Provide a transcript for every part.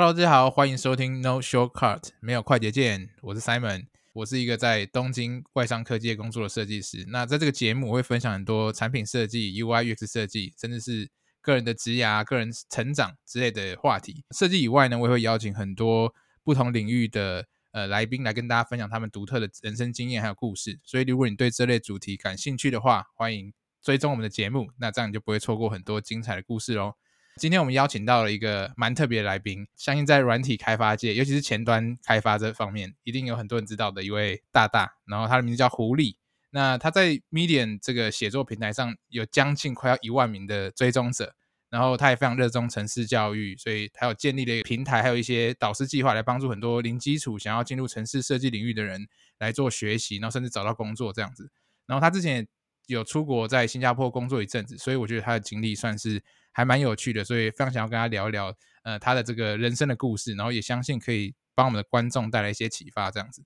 Hello，大家好，欢迎收听 No Shortcut，没有快捷键。我是 Simon，我是一个在东京外商科技工作的设计师。那在这个节目，我会分享很多产品设计、UI、UX 设计，甚至是个人的职涯、个人成长之类的话题。设计以外呢，我也会邀请很多不同领域的呃来宾来跟大家分享他们独特的人生经验还有故事。所以，如果你对这类主题感兴趣的话，欢迎追踪我们的节目，那这样你就不会错过很多精彩的故事喽。今天我们邀请到了一个蛮特别的来宾，相信在软体开发界，尤其是前端开发这方面，一定有很多人知道的一位大大。然后他的名字叫狐狸，那他在 Medium 这个写作平台上有将近快要一万名的追踪者，然后他也非常热衷城市教育，所以他有建立了一个平台，还有一些导师计划来帮助很多零基础想要进入城市设计领域的人来做学习，然后甚至找到工作这样子。然后他之前有出国在新加坡工作一阵子，所以我觉得他的经历算是。还蛮有趣的，所以非常想要跟他聊一聊，呃，他的这个人生的故事，然后也相信可以帮我们的观众带来一些启发，这样子。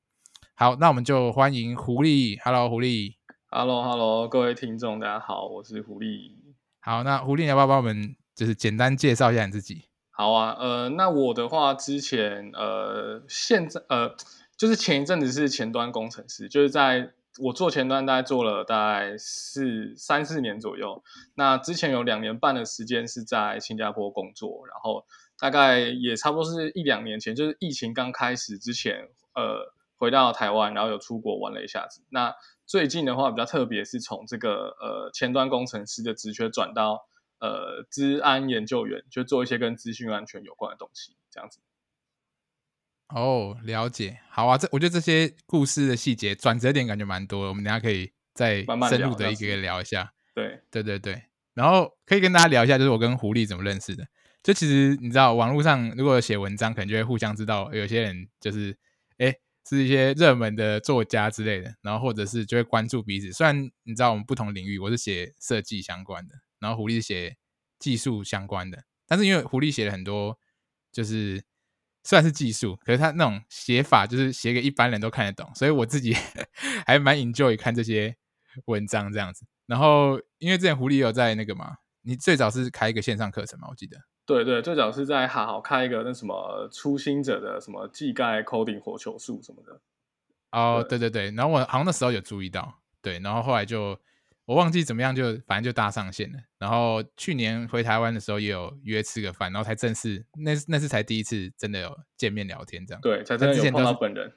好，那我们就欢迎狐狸。Hello，狐狸。Hello，Hello，各位听众，大家好，我是狐狸。好，那狐狸你要不要帮我们就是简单介绍一下你自己？好啊，呃，那我的话，之前呃，现在呃，就是前一阵子是前端工程师，就是在。我做前端大概做了大概四三四年左右，那之前有两年半的时间是在新加坡工作，然后大概也差不多是一两年前，就是疫情刚开始之前，呃，回到台湾，然后有出国玩了一下子。那最近的话比较特别，是从这个呃前端工程师的职缺转到呃资安研究员，就做一些跟资讯安全有关的东西，这样子。哦，了解，好啊，这我觉得这些故事的细节转折点感觉蛮多，我们等下可以再深入的一个个聊一下。对，对对对，然后可以跟大家聊一下，就是我跟狐狸怎么认识的。就其实你知道，网络上如果写文章，可能就会互相知道，有些人就是哎是一些热门的作家之类的，然后或者是就会关注彼此。虽然你知道我们不同领域，我是写设计相关的，然后狐狸是写技术相关的，但是因为狐狸写了很多，就是。虽然是技术，可是他那种写法就是写给一般人都看得懂，所以我自己 还蛮 enjoy 看这些文章这样子。然后因为之前狐狸有在那个嘛，你最早是开一个线上课程嘛？我记得。对对，最早是在好好开一个那什么初心者的什么技盖 coding 火球术什么的。哦，对对对，然后我好像那时候有注意到，对，然后后来就。我忘记怎么样，就反正就搭上线了。然后去年回台湾的时候也有约吃个饭，然后才正式那那次才第一次真的有见面聊天这样。对，才真的有碰到本人。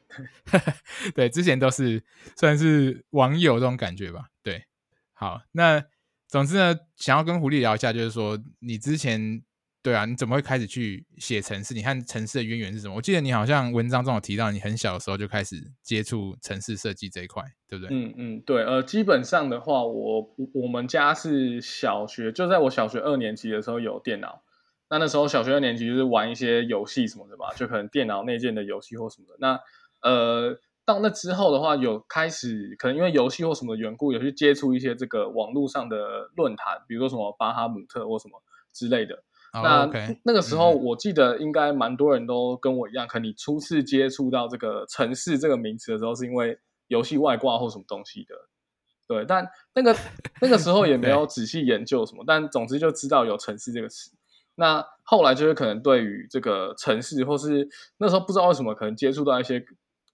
对，之前都是算是网友这种感觉吧。对，好，那总之呢，想要跟狐狸聊一下，就是说你之前。对啊，你怎么会开始去写城市？你看城市的渊源是什么？我记得你好像文章中有提到，你很小的时候就开始接触城市设计这一块，对不对？嗯嗯，对。呃，基本上的话，我我们家是小学，就在我小学二年级的时候有电脑。那那时候小学二年级就是玩一些游戏什么的吧，就可能电脑内建的游戏或什么的。那呃，到那之后的话，有开始可能因为游戏或什么的缘故，有去接触一些这个网络上的论坛，比如说什么巴哈姆特或什么之类的。那那个时候，我记得应该蛮多人都跟我一样，可能你初次接触到这个城市这个名词的时候，是因为游戏外挂或什么东西的，对。但那个那个时候也没 有仔细研究什么，但总之就知道有城市这个词。那后来就是可能对于这个城市，或是那时候不知道为什么可能接触到一些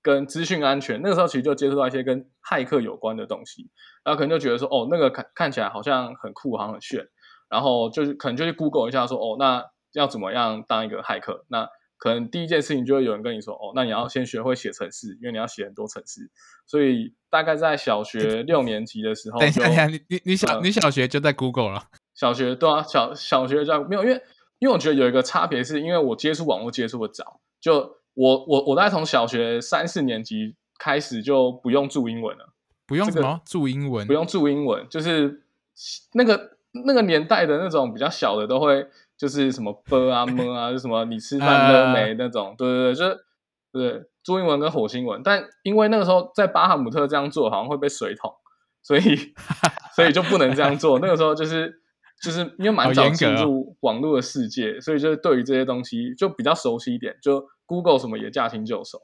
跟资讯安全，那个时候其实就接触到一些跟骇客有关的东西，然后可能就觉得说，哦，那个看看起来好像很酷，好像很炫。然后就是可能就去 Google 一下，说哦，那要怎么样当一个骇客？那可能第一件事情就会有人跟你说，哦，那你要先学会写程式，因为你要写很多程式。所以大概在小学六年级的时候，等一下，你你你小你小学就在 Google 了？小学对啊，小小学在没有，因为因为我觉得有一个差别，是因为我接触网络接触的早，就我我我大概从小学三四年级开始就不用注英文了，不用什么注英文，不用注英文，就是那个。那个年代的那种比较小的都会就是什么 b 啊 m 啊，就什么你吃饭了没那种，对对对，就是对朱英文跟火星文，但因为那个时候在巴哈姆特这样做好像会被水桶，所以 所以就不能这样做。那个时候就是就是因为蛮早进入网络的世界，所以就是对于这些东西就比较熟悉一点，就 Google 什么也驾轻就熟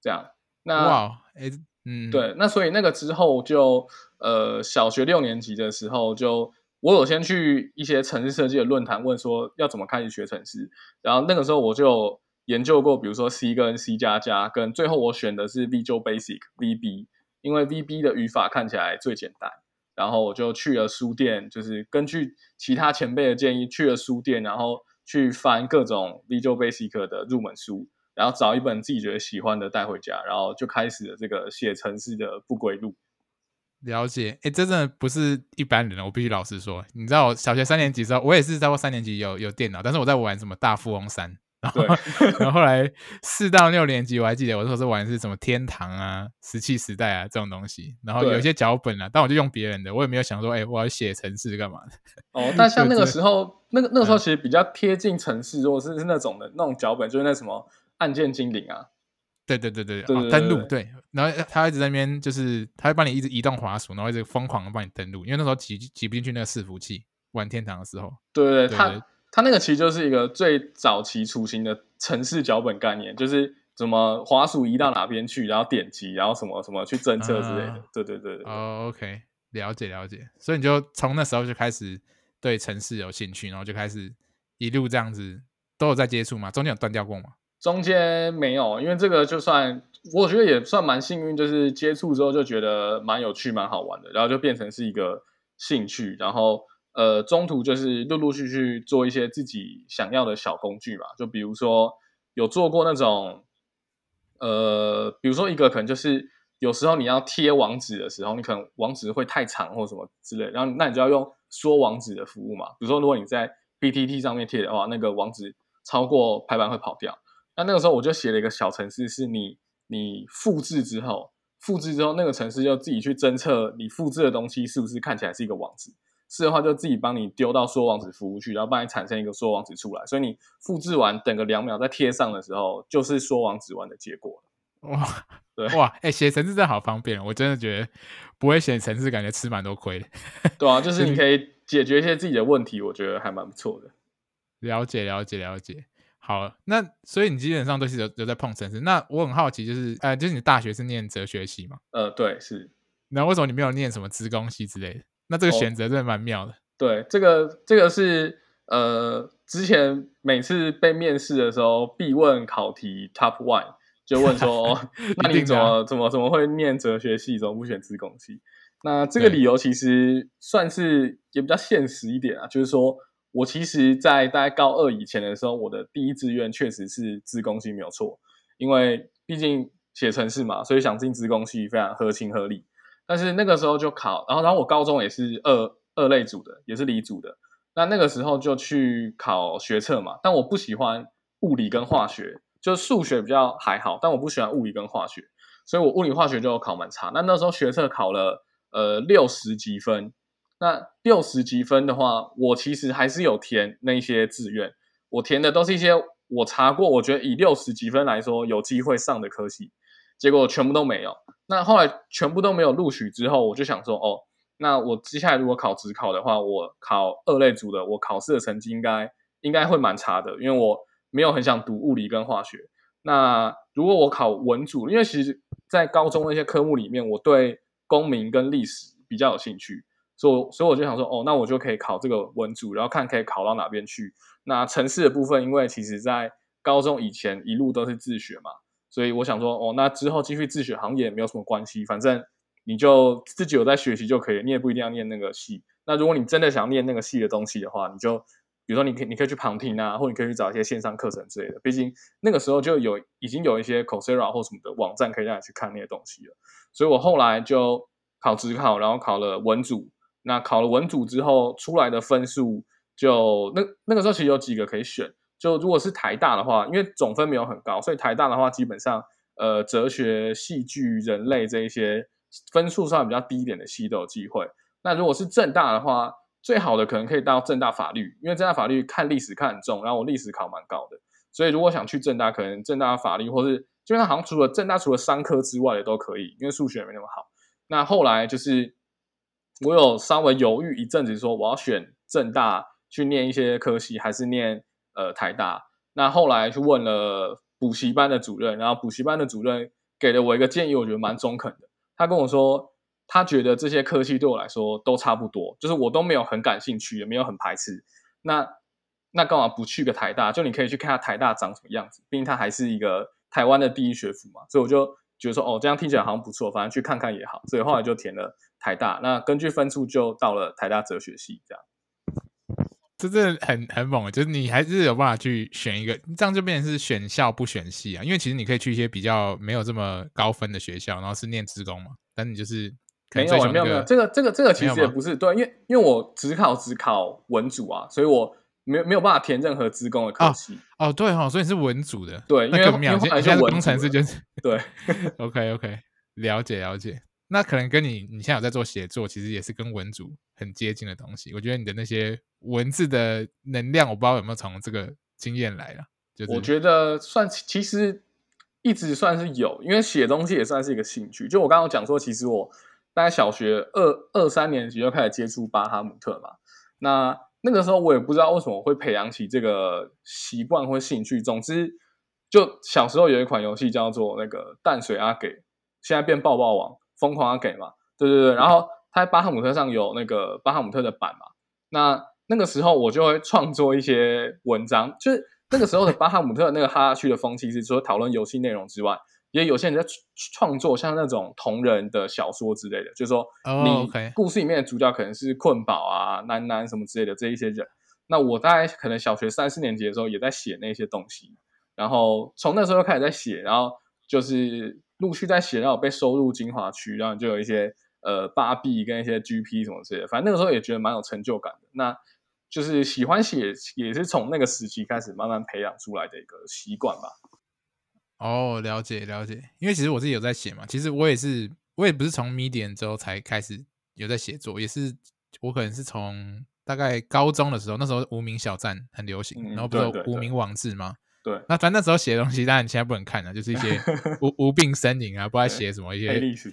这样。那哇，哎，嗯，对，那所以那个之后就呃小学六年级的时候就。我有先去一些城市设计的论坛问说要怎么开始学城市，然后那个时候我就研究过，比如说 C 跟 C 加加，跟最后我选的是 Visual Basic VB，因为 VB 的语法看起来最简单。然后我就去了书店，就是根据其他前辈的建议去了书店，然后去翻各种 Visual Basic 的入门书，然后找一本自己觉得喜欢的带回家，然后就开始了这个写城市的不归路。了解，哎，这真的不是一般人，我必须老实说。你知道，我小学三年级时候，我也是在过三年级有有电脑，但是我在玩什么大富翁三。然后，然后后来四到六年级，我还记得我那时候是玩是什么天堂啊、石器时代啊这种东西。然后有一些脚本啊，但我就用别人的，我也没有想说，哎，我要写程式干嘛的。哦，但像 那个时候，那个那个时候其实比较贴近程式，如果是是那种的那种脚本，就是那什么按键精灵啊。对对对对对，登录对。然后他一直在那边，就是他会帮你一直移动滑鼠，然后一直疯狂的帮你登录，因为那时候挤挤不进去那个伺服器玩天堂的时候。对对对，他。他那个其实就是一个最早期雏形的城市脚本概念，就是怎么滑鼠移到哪边去，然后点击，然后什么什么去侦测之类的。对对对对。哦，OK，了解了解。所以你就从那时候就开始对城市有兴趣，然后就开始一路这样子都有在接触吗？中间有断掉过吗？中间没有，因为这个就算我觉得也算蛮幸运，就是接触之后就觉得蛮有趣、蛮好玩的，然后就变成是一个兴趣，然后。呃，中途就是陆陆续续做一些自己想要的小工具嘛，就比如说有做过那种，呃，比如说一个可能就是有时候你要贴网址的时候，你可能网址会太长或什么之类，然后那你就要用缩网址的服务嘛。比如说如果你在 PTT 上面贴的话，那个网址超过排版会跑掉。那那个时候我就写了一个小程式，是你你复制之后，复制之后那个程式就自己去侦测你复制的东西是不是看起来是一个网址。是的话，就自己帮你丢到缩网址服务去，然后帮你产生一个缩网址出来。所以你复制完，等个两秒再贴上的时候，就是缩网址完的结果 哇，对哇，哎，写程式真的好方便，我真的觉得不会写程式，感觉吃蛮多亏的。对啊，就是 你可以解决一些自己的问题，我觉得还蛮不错的。了解，了解，了解。好，那所以你基本上都是有有在碰城市。那我很好奇，就是呃，就是你大学是念哲学系吗？呃，对，是。那为什么你没有念什么资工系之类的？那这个选择真的蛮妙的。对，这个这个是呃，之前每次被面试的时候必问考题 top one，就问说，那你怎么怎么怎么会念哲学系，怎么不选资工系？那这个理由其实算是也比较现实一点啊，就是说我其实，在大概高二以前的时候，我的第一志愿确实是资工系没有错，因为毕竟写程式嘛，所以想进资工系非常合情合理。但是那个时候就考，然后然后我高中也是二二类组的，也是理组的。那那个时候就去考学测嘛，但我不喜欢物理跟化学，就数学比较还好，但我不喜欢物理跟化学，所以我物理化学就考蛮差。那那时候学测考了呃六十几分，那六十几分的话，我其实还是有填那些志愿，我填的都是一些我查过，我觉得以六十几分来说有机会上的科系，结果全部都没有。那后来全部都没有录取之后，我就想说，哦，那我接下来如果考职考的话，我考二类组的，我考试的成绩应该应该会蛮差的，因为我没有很想读物理跟化学。那如果我考文组，因为其实在高中那些科目里面，我对公民跟历史比较有兴趣，所以所以我就想说，哦，那我就可以考这个文组，然后看可以考到哪边去。那城市的部分，因为其实在高中以前一路都是自学嘛。所以我想说，哦，那之后继续自学行业没有什么关系，反正你就自己有在学习就可以，你也不一定要念那个系。那如果你真的想念那个系的东西的话，你就比如说你可以你可以去旁听啊，或你可以去找一些线上课程之类的。毕竟那个时候就有已经有一些 Coursera 或什么的网站可以让你去看那些东西了。所以我后来就考职考，然后考了文组。那考了文组之后出来的分数，就那那个时候其实有几个可以选。就如果是台大的话，因为总分没有很高，所以台大的话基本上，呃，哲学、戏剧、人类这一些分数上比较低一点的系都有机会。那如果是正大的话，最好的可能可以到正大法律，因为正大法律看历史看很重，然后我历史考蛮高的，所以如果想去正大，可能正大法律或是基本上好像除了正大除了商科之外的都可以，因为数学没那么好。那后来就是我有稍微犹豫一阵子，说我要选正大去念一些科系，还是念。呃，台大那后来去问了补习班的主任，然后补习班的主任给了我一个建议，我觉得蛮中肯的。他跟我说，他觉得这些科系对我来说都差不多，就是我都没有很感兴趣，也没有很排斥。那那干嘛不去个台大？就你可以去看下台大长什么样子，毕竟它还是一个台湾的第一学府嘛。所以我就觉得说，哦，这样听起来好像不错，反正去看看也好。所以后来就填了台大。那根据分数就到了台大哲学系这样。这真的很很猛，就是你还是有办法去选一个，这样就变成是选校不选系啊。因为其实你可以去一些比较没有这么高分的学校，然后是念职工嘛。但你就是没有没有没有，这个这个这个其实也不是对，因为因为我只考只考文组啊，所以我没有没有办法填任何职工的科系。哦，对哈，所以是文组的，对，因为因为现在工程师就是对。OK OK，了解了解。那可能跟你你现在有在做写作，其实也是跟文组很接近的东西。我觉得你的那些文字的能量，我不知道有没有从这个经验来了。就是我觉得算其实一直算是有，因为写东西也算是一个兴趣。就我刚刚讲说，其实我大概小学二二三年级就开始接触巴哈姆特嘛。那那个时候我也不知道为什么会培养起这个习惯或兴趣。总之，就小时候有一款游戏叫做那个淡水阿给，现在变抱抱王。疯狂的给嘛，对对对，然后他在巴哈姆特上有那个巴哈姆特的版嘛，那那个时候我就会创作一些文章，就是那个时候的巴哈姆特那个哈拉区的风气是除了讨论游戏内容之外，也有些人在创作像那种同人的小说之类的，就是说你故事里面的主角可能是困宝啊、楠楠什么之类的这一些人，那我大概可能小学三四年级的时候也在写那些东西，然后从那时候开始在写，然后就是。陆续在写，然后被收入精华区，然后就有一些呃八 B 跟一些 GP 什么之类的，反正那个时候也觉得蛮有成就感的。那就是喜欢写，也是从那个时期开始慢慢培养出来的一个习惯吧。哦，了解了解，因为其实我自己有在写嘛，其实我也是，我也不是从 Medium 之后才开始有在写作，也是我可能是从大概高中的时候，那时候无名小站很流行，然后不是无名网志吗？对，那反正那时候写的东西，当然你现在不能看了，就是一些 无无病呻吟啊，不知道写什么一些历史，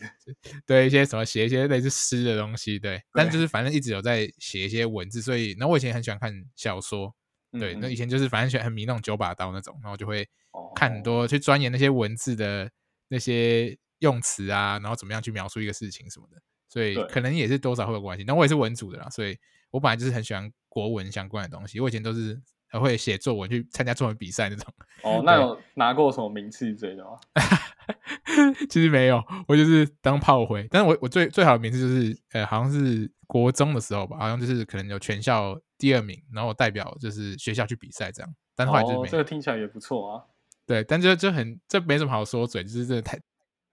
对一些什么写一些类似诗的东西，对。但就是反正一直有在写一些文字，所以那我以前很喜欢看小说，对。那以前就是反正喜欢很迷那种九把刀那种，然后就会看很多去钻研那些文字的那些用词啊，然后怎么样去描述一个事情什么的，所以可能也是多少会有关系。那我也是文组的啦，所以我本来就是很喜欢国文相关的东西，我以前都是。还会写作文去参加作文比赛那种哦，那有拿过什么名次之类的吗？其实没有，我就是当炮灰。但是我我最最好的名次就是，呃，好像是国中的时候吧，好像就是可能有全校第二名，然后代表就是学校去比赛这样。但后来就没。这个听起来也不错啊。对，但就就很这没什么好说嘴，就是真的太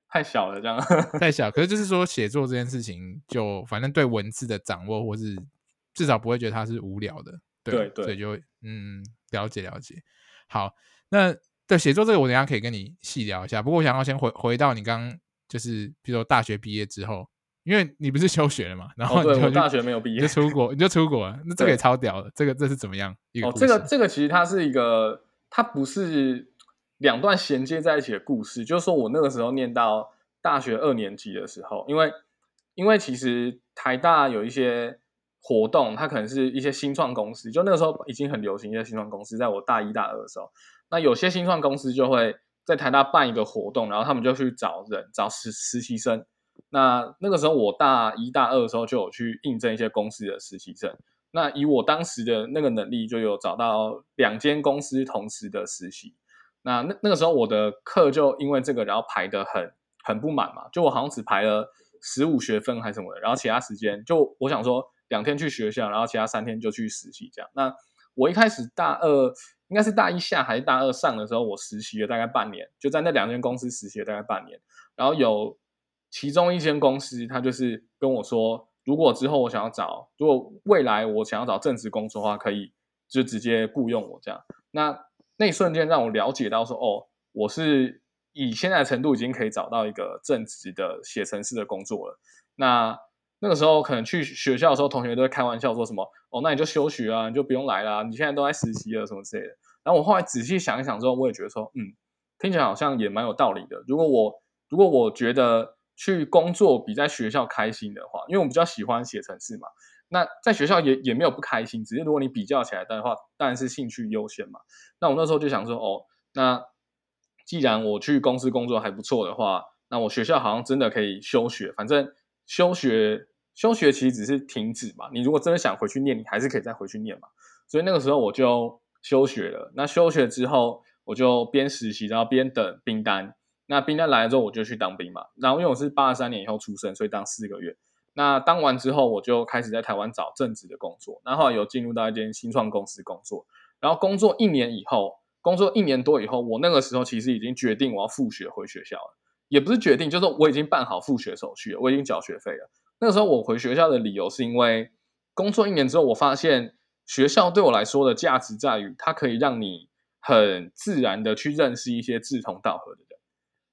太小了这样。太小，可是就是说写作这件事情，就反正对文字的掌握，或是至少不会觉得它是无聊的。对对，所以就嗯了解了解。好，那对写作这个，我等下可以跟你细聊一下。不过我想要先回回到你刚就是，比如说大学毕业之后，因为你不是休学了嘛，然后你就大学没有毕业就出国，你就出国了。那这个也超屌的，这个这是怎么样？哦，这个这个其实它是一个，它不是两段衔接在一起的故事。就是说我那个时候念到大学二年级的时候，因为因为其实台大有一些。活动，它可能是一些新创公司，就那个时候已经很流行一些新创公司。在我大一、大二的时候，那有些新创公司就会在台大办一个活动，然后他们就去找人，找实实习生。那那个时候我大一、大二的时候就有去应征一些公司的实习生。那以我当时的那个能力，就有找到两间公司同时的实习。那那那个时候我的课就因为这个，然后排的很很不满嘛，就我好像只排了十五学分还是什么的，然后其他时间就我想说。两天去学校，然后其他三天就去实习，这样。那我一开始大二应该是大一下还是大二上的时候，我实习了大概半年，就在那两间公司实习了大概半年。然后有其中一间公司，他就是跟我说，如果之后我想要找，如果未来我想要找正式工作的话，可以就直接雇佣我这样。那那一瞬间让我了解到说，哦，我是以现在的程度已经可以找到一个正职的写程式的工作了。那那个时候可能去学校的时候，同学都会开玩笑说什么：“哦，那你就休学啊，你就不用来啦，你现在都在实习了什么之类的。”然后我后来仔细想一想之后，我也觉得说：“嗯，听起来好像也蛮有道理的。如果我如果我觉得去工作比在学校开心的话，因为我比较喜欢写程式嘛，那在学校也也没有不开心，只是如果你比较起来的话，当然是兴趣优先嘛。那我那时候就想说：哦，那既然我去公司工作还不错的话，那我学校好像真的可以休学，反正休学。休学其实只是停止嘛，你如果真的想回去念，你还是可以再回去念嘛。所以那个时候我就休学了。那休学之后，我就边实习，然后边等兵单。那兵单来了之后，我就去当兵嘛。然后因为我是八三年以后出生，所以当四个月。那当完之后，我就开始在台湾找正职的工作。然后有进入到一间新创公司工作。然后工作一年以后，工作一年多以后，我那个时候其实已经决定我要复学回学校了。也不是决定，就是我已经办好复学手续，我已经缴学费了。那个时候我回学校的理由是因为工作一年之后，我发现学校对我来说的价值在于，它可以让你很自然的去认识一些志同道合的人。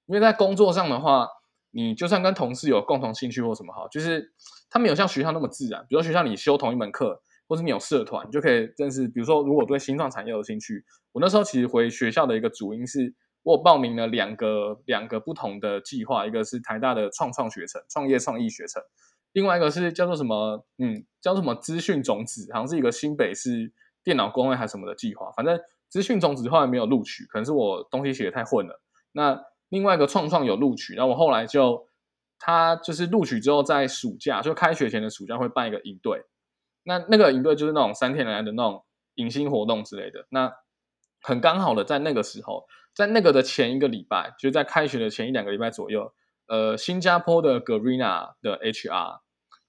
因为在工作上的话，你就算跟同事有共同兴趣或什么好，就是他没有像学校那么自然。比如学校你修同一门课，或是你有社团，你就可以认识。比如说，如果对新创产业有兴趣，我那时候其实回学校的一个主因是。我报名了两个两个不同的计划，一个是台大的创创学程、创业创意学程，另外一个是叫做什么？嗯，叫什么资讯种子，好像是一个新北市电脑工会还是什么的计划。反正资讯种子后来没有录取，可能是我东西写的太混了。那另外一个创创有录取，然后我后来就他就是录取之后，在暑假就开学前的暑假会办一个营队，那那个营队就是那种三天两夜的那种迎新活动之类的。那很刚好的在那个时候。在那个的前一个礼拜，就在开学的前一两个礼拜左右，呃，新加坡的 Garena 的 HR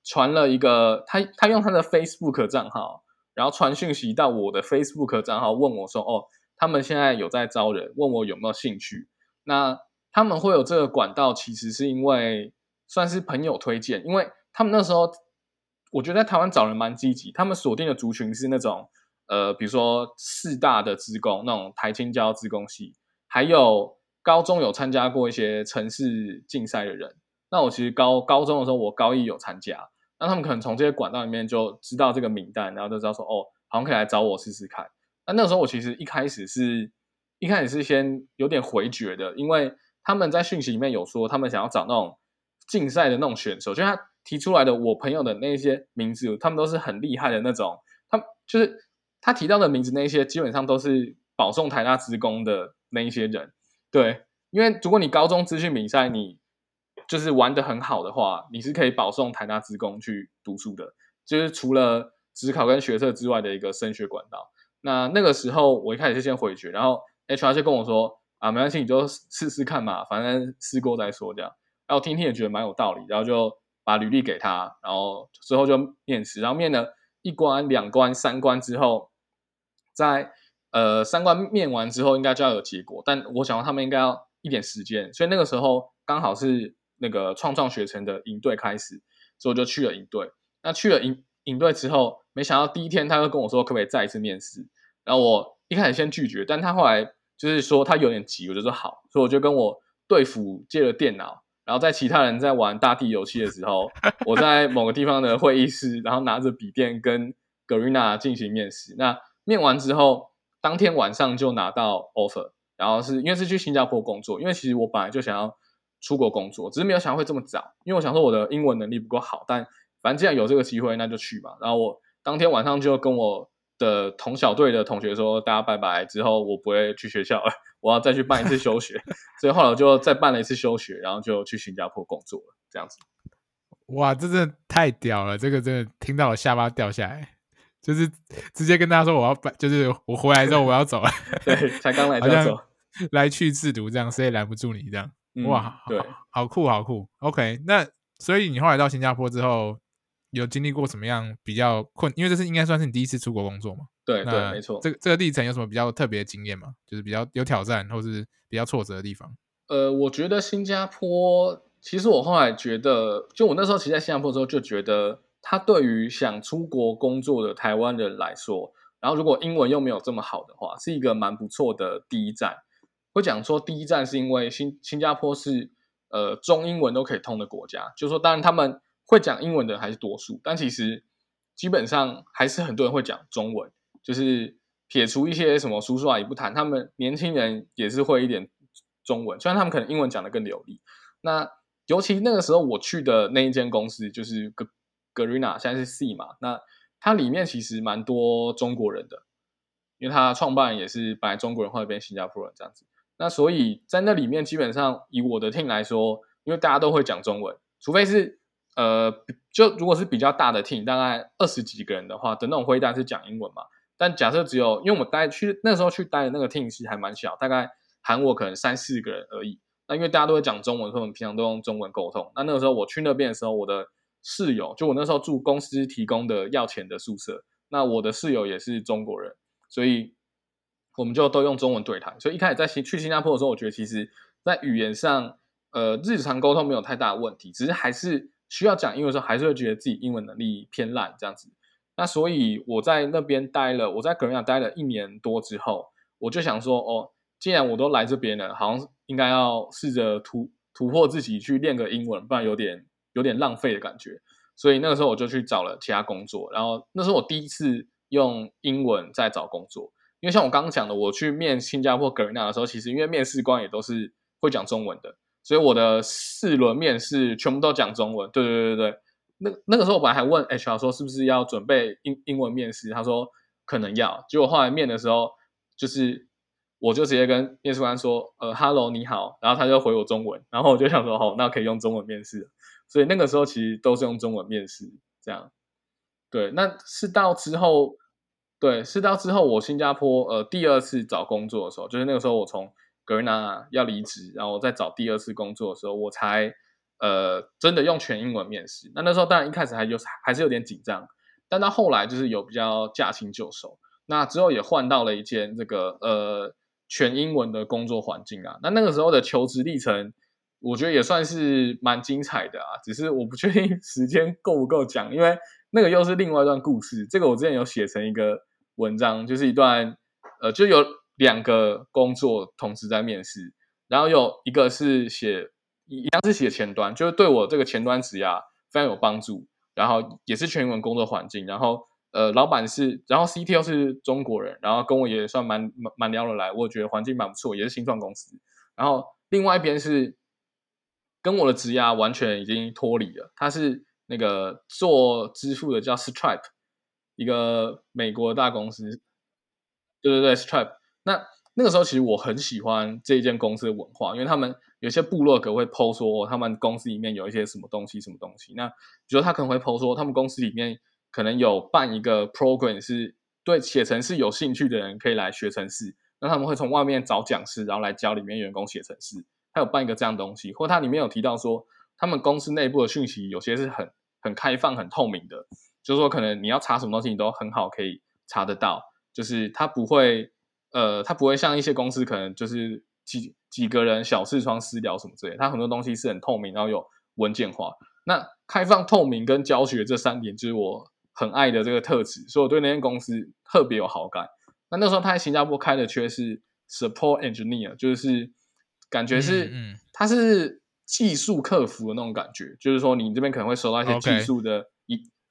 传了一个，他他用他的 Facebook 账号，然后传讯息到我的 Facebook 账号，问我说：“哦，他们现在有在招人，问我有没有兴趣。”那他们会有这个管道，其实是因为算是朋友推荐，因为他们那时候我觉得在台湾找人蛮积极，他们锁定的族群是那种呃，比如说四大的职工，那种台青交职工系。还有高中有参加过一些城市竞赛的人，那我其实高高中的时候，我高一有参加，那他们可能从这些管道里面就知道这个名单，然后就知道说，哦，好像可以来找我试试看。那那个时候我其实一开始是一开始是先有点回绝的，因为他们在讯息里面有说，他们想要找那种竞赛的那种选手，就他提出来的我朋友的那些名字，他们都是很厉害的那种，他就是他提到的名字那些，基本上都是保送台大职工的。那一些人，对，因为如果你高中资讯比赛你就是玩的很好的话，你是可以保送台大职工去读书的，就是除了职考跟学测之外的一个升学管道。那那个时候我一开始是先回绝，然后 HR 就跟我说啊，没关系，你就试试看嘛，反正试过再说这样。然后听听也觉得蛮有道理，然后就把履历给他，然后之后就面试，然后面了一关、两关、三关之后，在。呃，三关面完之后应该就要有结果，但我想他们应该要一点时间，所以那个时候刚好是那个创创学城的营队开始，所以我就去了营队。那去了营营队之后，没想到第一天他就跟我说可不可以再一次面试，然后我一开始先拒绝，但他后来就是说他有点急，我就说好，所以我就跟我队服借了电脑，然后在其他人在玩大地游戏的时候，我在某个地方的会议室，然后拿着笔电跟 Garena 进行面试。那面完之后。当天晚上就拿到 offer，然后是因为是去新加坡工作，因为其实我本来就想要出国工作，只是没有想到会这么早，因为我想说我的英文能力不够好，但反正既然有这个机会，那就去吧。然后我当天晚上就跟我的同小队的同学说，大家拜拜，之后我不会去学校了，我要再去办一次休学，所以后来我就再办了一次休学，然后就去新加坡工作了，这样子。哇，这真的太屌了，这个真的听到我下巴掉下来。就是直接跟大家说我要搬，就是我回来之后我要走了，对，才刚来就走，来去自如这样，谁也拦不住你这样，哇，对，好酷好酷，OK，那所以你后来到新加坡之后，有经历过什么样比较困？因为这是应该算是你第一次出国工作嘛？对对，没错。这个这个历程有什么比较特别的经验吗？就是比较有挑战或是比较挫折的地方？呃，我觉得新加坡，其实我后来觉得，就我那时候其实在新加坡的时候就觉得。他对于想出国工作的台湾人来说，然后如果英文又没有这么好的话，是一个蛮不错的第一站。会讲说第一站是因为新新加坡是呃中英文都可以通的国家，就说当然他们会讲英文的还是多数，但其实基本上还是很多人会讲中文。就是撇除一些什么叔叔阿姨不谈，他们年轻人也是会一点中文，虽然他们可能英文讲的更流利。那尤其那个时候我去的那一间公司就是个。Garena 现在是 C 嘛？那它里面其实蛮多中国人的，因为它创办也是本来中国人，后来变新加坡人这样子。那所以在那里面，基本上以我的 team 来说，因为大家都会讲中文，除非是呃，就如果是比较大的 team，大概二十几个人的话，的那种会议单是讲英文嘛。但假设只有，因为我们待去那时候去待的那个 team 是还蛮小，大概喊我可能三四个人而已。那因为大家都会讲中文，所以我们平常都用中文沟通。那那个时候我去那边的时候，我的室友就我那时候住公司提供的要钱的宿舍，那我的室友也是中国人，所以我们就都用中文对谈。所以一开始在新去新加坡的时候，我觉得其实在语言上，呃，日常沟通没有太大的问题，只是还是需要讲英文的时候，还是会觉得自己英文能力偏烂这样子。那所以我在那边待了，我在格瑞亚待了一年多之后，我就想说，哦，既然我都来这边了，好像。应该要试着突突破自己去练个英文，不然有点有点浪费的感觉。所以那个时候我就去找了其他工作，然后那时候我第一次用英文在找工作。因为像我刚刚讲的，我去面新加坡格瑞纳的时候，其实因为面试官也都是会讲中文的，所以我的四轮面试全部都讲中文。对对对对，那那个时候我本来还问 HR 说是不是要准备英英文面试，他说可能要。结果后来面的时候就是。我就直接跟面试官说，呃，Hello，你好，然后他就回我中文，然后我就想说，好，那可以用中文面试，所以那个时候其实都是用中文面试，这样，对，那是到之后，对，是到之后我新加坡呃第二次找工作的时候，就是那个时候我从格瑞纳要离职，然后再找第二次工作的时候，我才呃真的用全英文面试。那那时候当然一开始还有还是有点紧张，但到后来就是有比较驾轻就熟。那之后也换到了一间这个呃。全英文的工作环境啊，那那个时候的求职历程，我觉得也算是蛮精彩的啊。只是我不确定 时间够不够讲，因为那个又是另外一段故事。这个我之前有写成一个文章，就是一段呃，就有两个工作同时在面试，然后有一个是写一样是写前端，就是对我这个前端职涯非常有帮助，然后也是全英文工作环境，然后。呃，老板是，然后 CTO 是中国人，然后跟我也算蛮蛮蛮聊得来，我觉得环境蛮不错，也是新创公司。然后另外一边是跟我的职涯完全已经脱离了，他是那个做支付的，叫 Stripe，一个美国大公司。对对对，Stripe。那那个时候其实我很喜欢这一间公司的文化，因为他们有些部落格会 PO 说他们公司里面有一些什么东西，什么东西。那比如他可能会 PO 说他们公司里面。可能有办一个 program 是对写程式有兴趣的人可以来学程式，那他们会从外面找讲师，然后来教里面员工写程式。他有办一个这样东西，或它里面有提到说，他们公司内部的讯息有些是很很开放、很透明的，就是说可能你要查什么东西，你都很好可以查得到，就是他不会呃，他不会像一些公司可能就是几几个人小视窗私聊什么之类，他很多东西是很透明，然后有文件化。那开放、透明跟教学这三点，就是我。很爱的这个特质，所以我对那间公司特别有好感。那那时候他在新加坡开的缺是 support engineer，就是感觉是，嗯他是技术客服的那种感觉，就是说你这边可能会收到一些技术的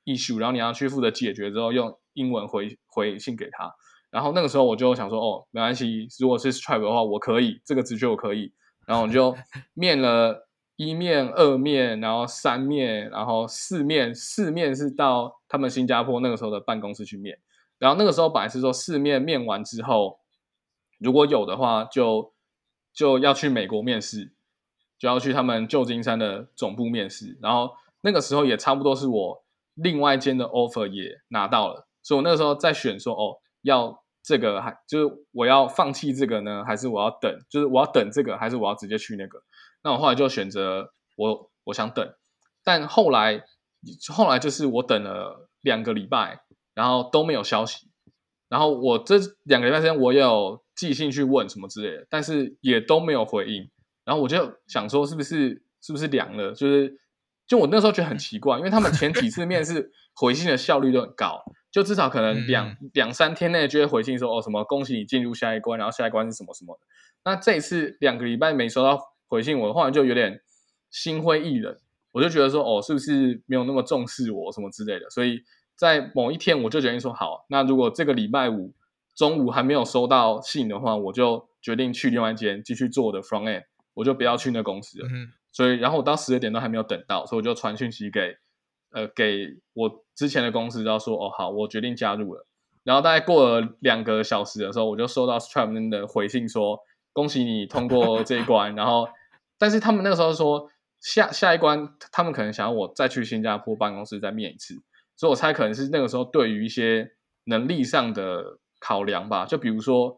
issue，然后你要去负责解决之后，用英文回回信给他。然后那个时候我就想说，哦，没关系，如果是 stripe 的话，我可以这个直觉我可以。然后我就 面了。一面、二面，然后三面，然后四面，四面是到他们新加坡那个时候的办公室去面。然后那个时候本来是说四面面完之后，如果有的话，就就要去美国面试，就要去他们旧金山的总部面试。然后那个时候也差不多是我另外一间的 offer 也拿到了，所以我那个时候在选说，哦，要这个还就是我要放弃这个呢，还是我要等？就是我要等这个，还是我要直接去那个？那我后来就选择我我想等，但后来后来就是我等了两个礼拜，然后都没有消息。然后我这两个礼拜时间，我也有寄信去问什么之类的，但是也都没有回应。然后我就想说，是不是是不是凉了？就是就我那时候觉得很奇怪，因为他们前几次面试 回信的效率都很高，就至少可能两两三天内就会回信说哦什么恭喜你进入下一关，然后下一关是什么什么的。那这一次两个礼拜没收到。回信我，后来就有点心灰意冷，我就觉得说，哦，是不是没有那么重视我什么之类的？所以在某一天，我就决定说，好，那如果这个礼拜五中午还没有收到信的话，我就决定去另外一间继续做我的 front end，我就不要去那公司了。所以，然后我到十二点都还没有等到，所以我就传讯息给呃给我之前的公司，然后说，哦，好，我决定加入了。然后大概过了两个小时的时候，我就收到 Stripe 的回信说，恭喜你通过这一关，然后。但是他们那个时候说下下一关，他们可能想要我再去新加坡办公室再面一次，所以我猜可能是那个时候对于一些能力上的考量吧。就比如说，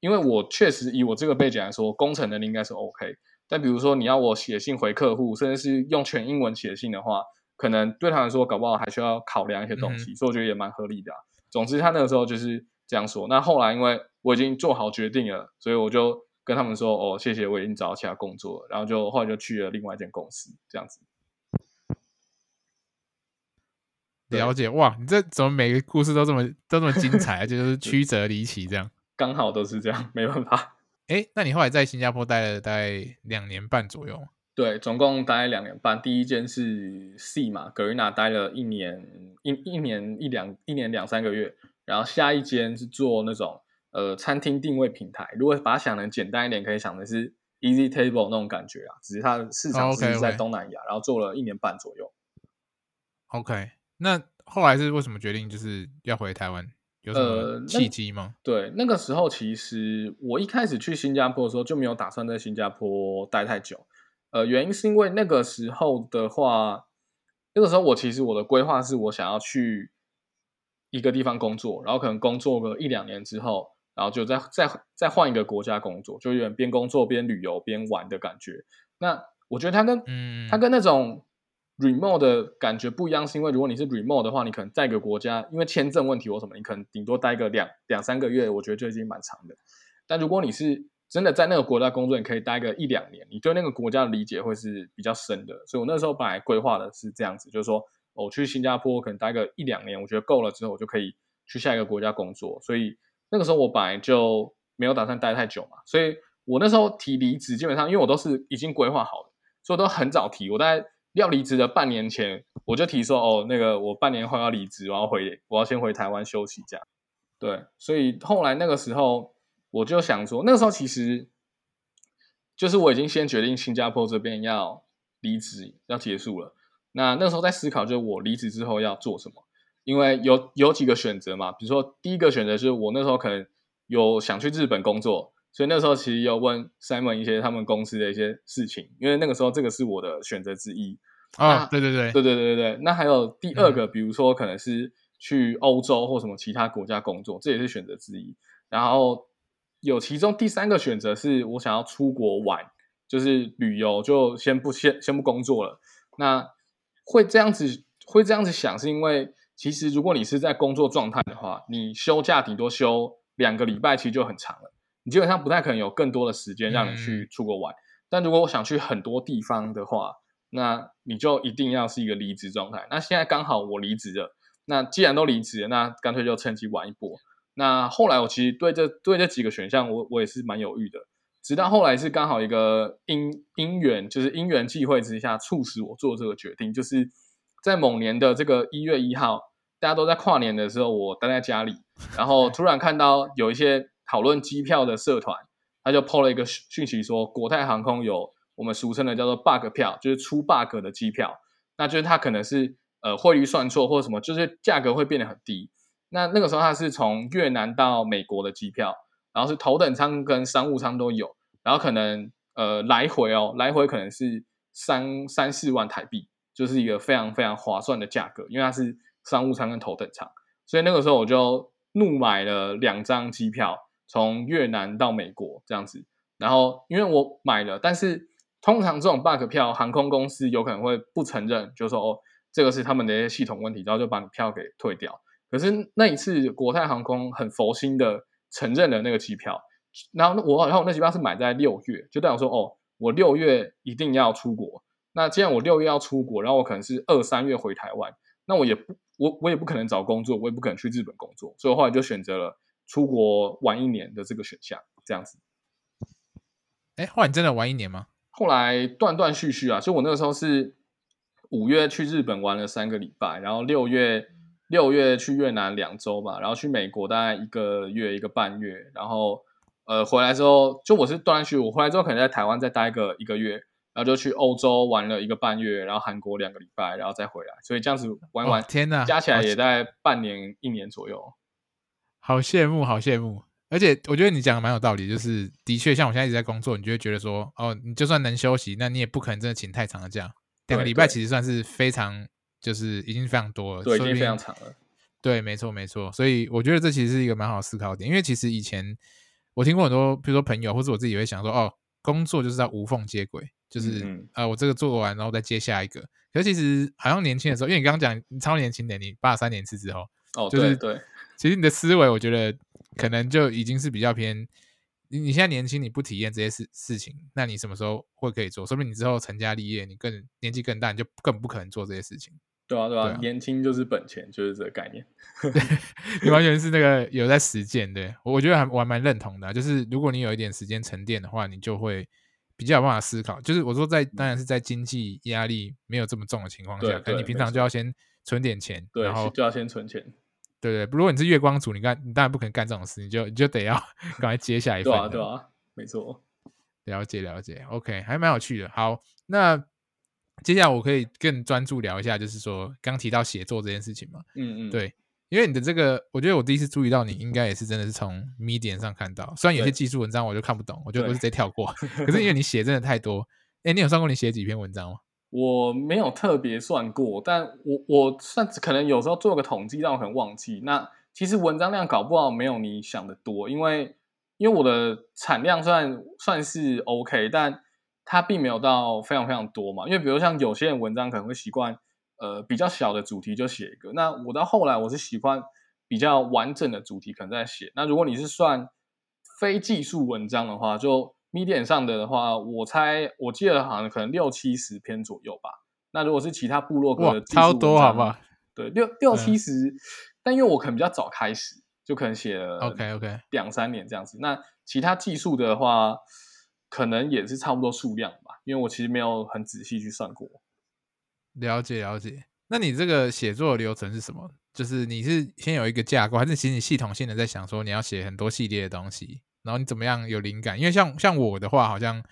因为我确实以我这个背景来说，工程能力应该是 OK。但比如说你要我写信回客户，甚至是用全英文写信的话，可能对他来说搞不好还需要考量一些东西，所以我觉得也蛮合理的。总之，他那个时候就是这样说。那后来因为我已经做好决定了，所以我就跟他们说：“哦，谢谢，我已经找到其他工作了。”然后就后来就去了另外一间公司，这样子。了解哇，你这怎么每个故事都这么都这么精彩，就是曲折离奇这样？刚好都是这样，没办法。哎，那你后来在新加坡待了大概两年半左右？对，总共待两年半。第一间是 C 嘛，格瑞娜待了一年一一年一两一年两三个月，然后下一间是做那种呃餐厅定位平台。如果把它想的简单一点，可以想的是 Easy Table 那种感觉啊，只是它的市场是在东南亚，然后做了一年半左右。OK，那后来是为什么决定就是要回台湾？有什么契机吗？对，那个时候其实我一开始去新加坡的时候就没有打算在新加坡待太久。呃，原因是因为那个时候的话，那个时候我其实我的规划是我想要去一个地方工作，然后可能工作个一两年之后，然后就再再再换一个国家工作，就有点边工作边旅游边玩的感觉。那我觉得它跟嗯，它跟那种。Remote 的感觉不一样，是因为如果你是 remote 的话，你可能在一个国家，因为签证问题或什么，你可能顶多待个两两三个月，我觉得就已经蛮长的。但如果你是真的在那个国家工作，你可以待个一两年，你对那个国家的理解会是比较深的。所以我那时候本来规划的是这样子，就是说我去新加坡可能待个一两年，我觉得够了之后，我就可以去下一个国家工作。所以那个时候我本来就没有打算待太久嘛，所以我那时候提离职，基本上因为我都是已经规划好了，所以都很早提，我大概。要离职的半年前，我就提说哦，那个我半年后要离职，我要回，我要先回台湾休息这样。对，所以后来那个时候，我就想说，那个时候其实就是我已经先决定新加坡这边要离职，要结束了。那那时候在思考，就是我离职之后要做什么，因为有有几个选择嘛，比如说第一个选择就是我那时候可能有想去日本工作。所以那时候其实有问 Simon 一些他们公司的一些事情，因为那个时候这个是我的选择之一啊，对对对，对对对对对。那还有第二个，比如说可能是去欧洲或什么其他国家工作，这也是选择之一。然后有其中第三个选择是我想要出国玩，就是旅游，就先不先先不工作了。那会这样子会这样子想，是因为其实如果你是在工作状态的话，你休假顶多休两个礼拜，其实就很长了。你基本上不太可能有更多的时间让你去出国玩，但如果我想去很多地方的话，那你就一定要是一个离职状态。那现在刚好我离职了，那既然都离职了，那干脆就趁机玩一波。那后来我其实对这对这几个选项，我我也是蛮犹豫的。直到后来是刚好一个因因缘，就是因缘际会之下，促使我做这个决定。就是在某年的这个一月一号，大家都在跨年的时候，我待在家里，然后突然看到有一些。讨论机票的社团，他就 PO 了一个讯息说，国泰航空有我们俗称的叫做 bug 票，就是出 bug 的机票。那就是它可能是呃汇率算错或者什么，就是价格会变得很低。那那个时候它是从越南到美国的机票，然后是头等舱跟商务舱都有，然后可能呃来回哦，来回可能是三三四万台币，就是一个非常非常划算的价格，因为它是商务舱跟头等舱。所以那个时候我就怒买了两张机票。从越南到美国这样子，然后因为我买了，但是通常这种 bug 票，航空公司有可能会不承认，就说哦，这个是他们的一些系统问题，然后就把你票给退掉。可是那一次国泰航空很佛心的承认了那个机票，然后我然后那机票是买在六月，就代表说哦，我六月一定要出国。那既然我六月要出国，然后我可能是二三月回台湾，那我也不我我也不可能找工作，我也不可能去日本工作，所以我后来就选择了。出国玩一年的这个选项，这样子。哎，后来你真的玩一年吗？后来断断续续啊，就我那个时候是五月去日本玩了三个礼拜，然后六月六月去越南两周吧，然后去美国大概一个月一个半月，然后呃回来之后，就我是断断续，我回来之后可能在台湾再待个一个月，然后就去欧洲玩了一个半月，然后韩国两个礼拜，然后再回来，所以这样子玩玩，天呐，加起来也在半年一年左右。好羡慕，好羡慕！而且我觉得你讲的蛮有道理，就是的确，像我现在一直在工作，你就会觉得说，哦，你就算能休息，那你也不可能真的请太长的假。两个礼拜其实算是非常，就是已经非常多了，对，已经非常长了。对，没错没错。所以我觉得这其实是一个蛮好的思考点，因为其实以前我听过很多，比如说朋友或者我自己会想说，哦，工作就是要无缝接轨，就是嗯呃我这个做完然后再接下一个。可是其实好像年轻的时候，因为你刚刚讲你超年轻的，你八三年次之后，哦，就是对对，其实你的思维，我觉得可能就已经是比较偏。你你现在年轻，你不体验这些事事情，那你什么时候会可以做？说明你之后成家立业，你更年纪更大，你就更不可能做这些事情。对啊对啊，对啊年轻就是本钱，就是这个概念。你完全是那个有在实践，对我我觉得还我还蛮认同的啊、就是如果你有一点时间沉淀的话，你就会比较有办法思考。就是我说在当然是在经济压力没有这么重的情况下，对可能你平常就要先存点钱，对，然后就要先存钱。对对，如果你是月光族，你干你当然不可能干这种事，你就你就得要 赶快接下一份的。对啊对啊，没错。了解了解，OK，还蛮有趣的。好，那接下来我可以更专注聊一下，就是说刚提到写作这件事情嘛。嗯嗯，对，因为你的这个，我觉得我第一次注意到你，应该也是真的是从 Medium 上看到。虽然有些技术文章我就看不懂，我就我对就直接跳过。可是因为你写真的太多，哎，你有算过你写几篇文章吗？我没有特别算过，但我我算可能有时候做个统计，但我可能忘记。那其实文章量搞不好没有你想的多，因为因为我的产量算算是 OK，但它并没有到非常非常多嘛。因为比如像有些人文章可能会习惯呃比较小的主题就写一个，那我到后来我是习惯比较完整的主题可能在写。那如果你是算非技术文章的话，就 Medium 上的的话，我猜我记得好像可能六七十篇左右吧。那如果是其他部落格哇的，超多好不好？对，六六嗯七十，但因为我可能比较早开始，就可能写了 OK，OK 两三年这样子。那其他技术的话，可能也是差不多数量吧，因为我其实没有很仔细去算过。了解了解。那你这个写作的流程是什么？就是你是先有一个架构，还是其实你系统性的在想说你要写很多系列的东西，然后你怎么样有灵感？因为像像我的话，好像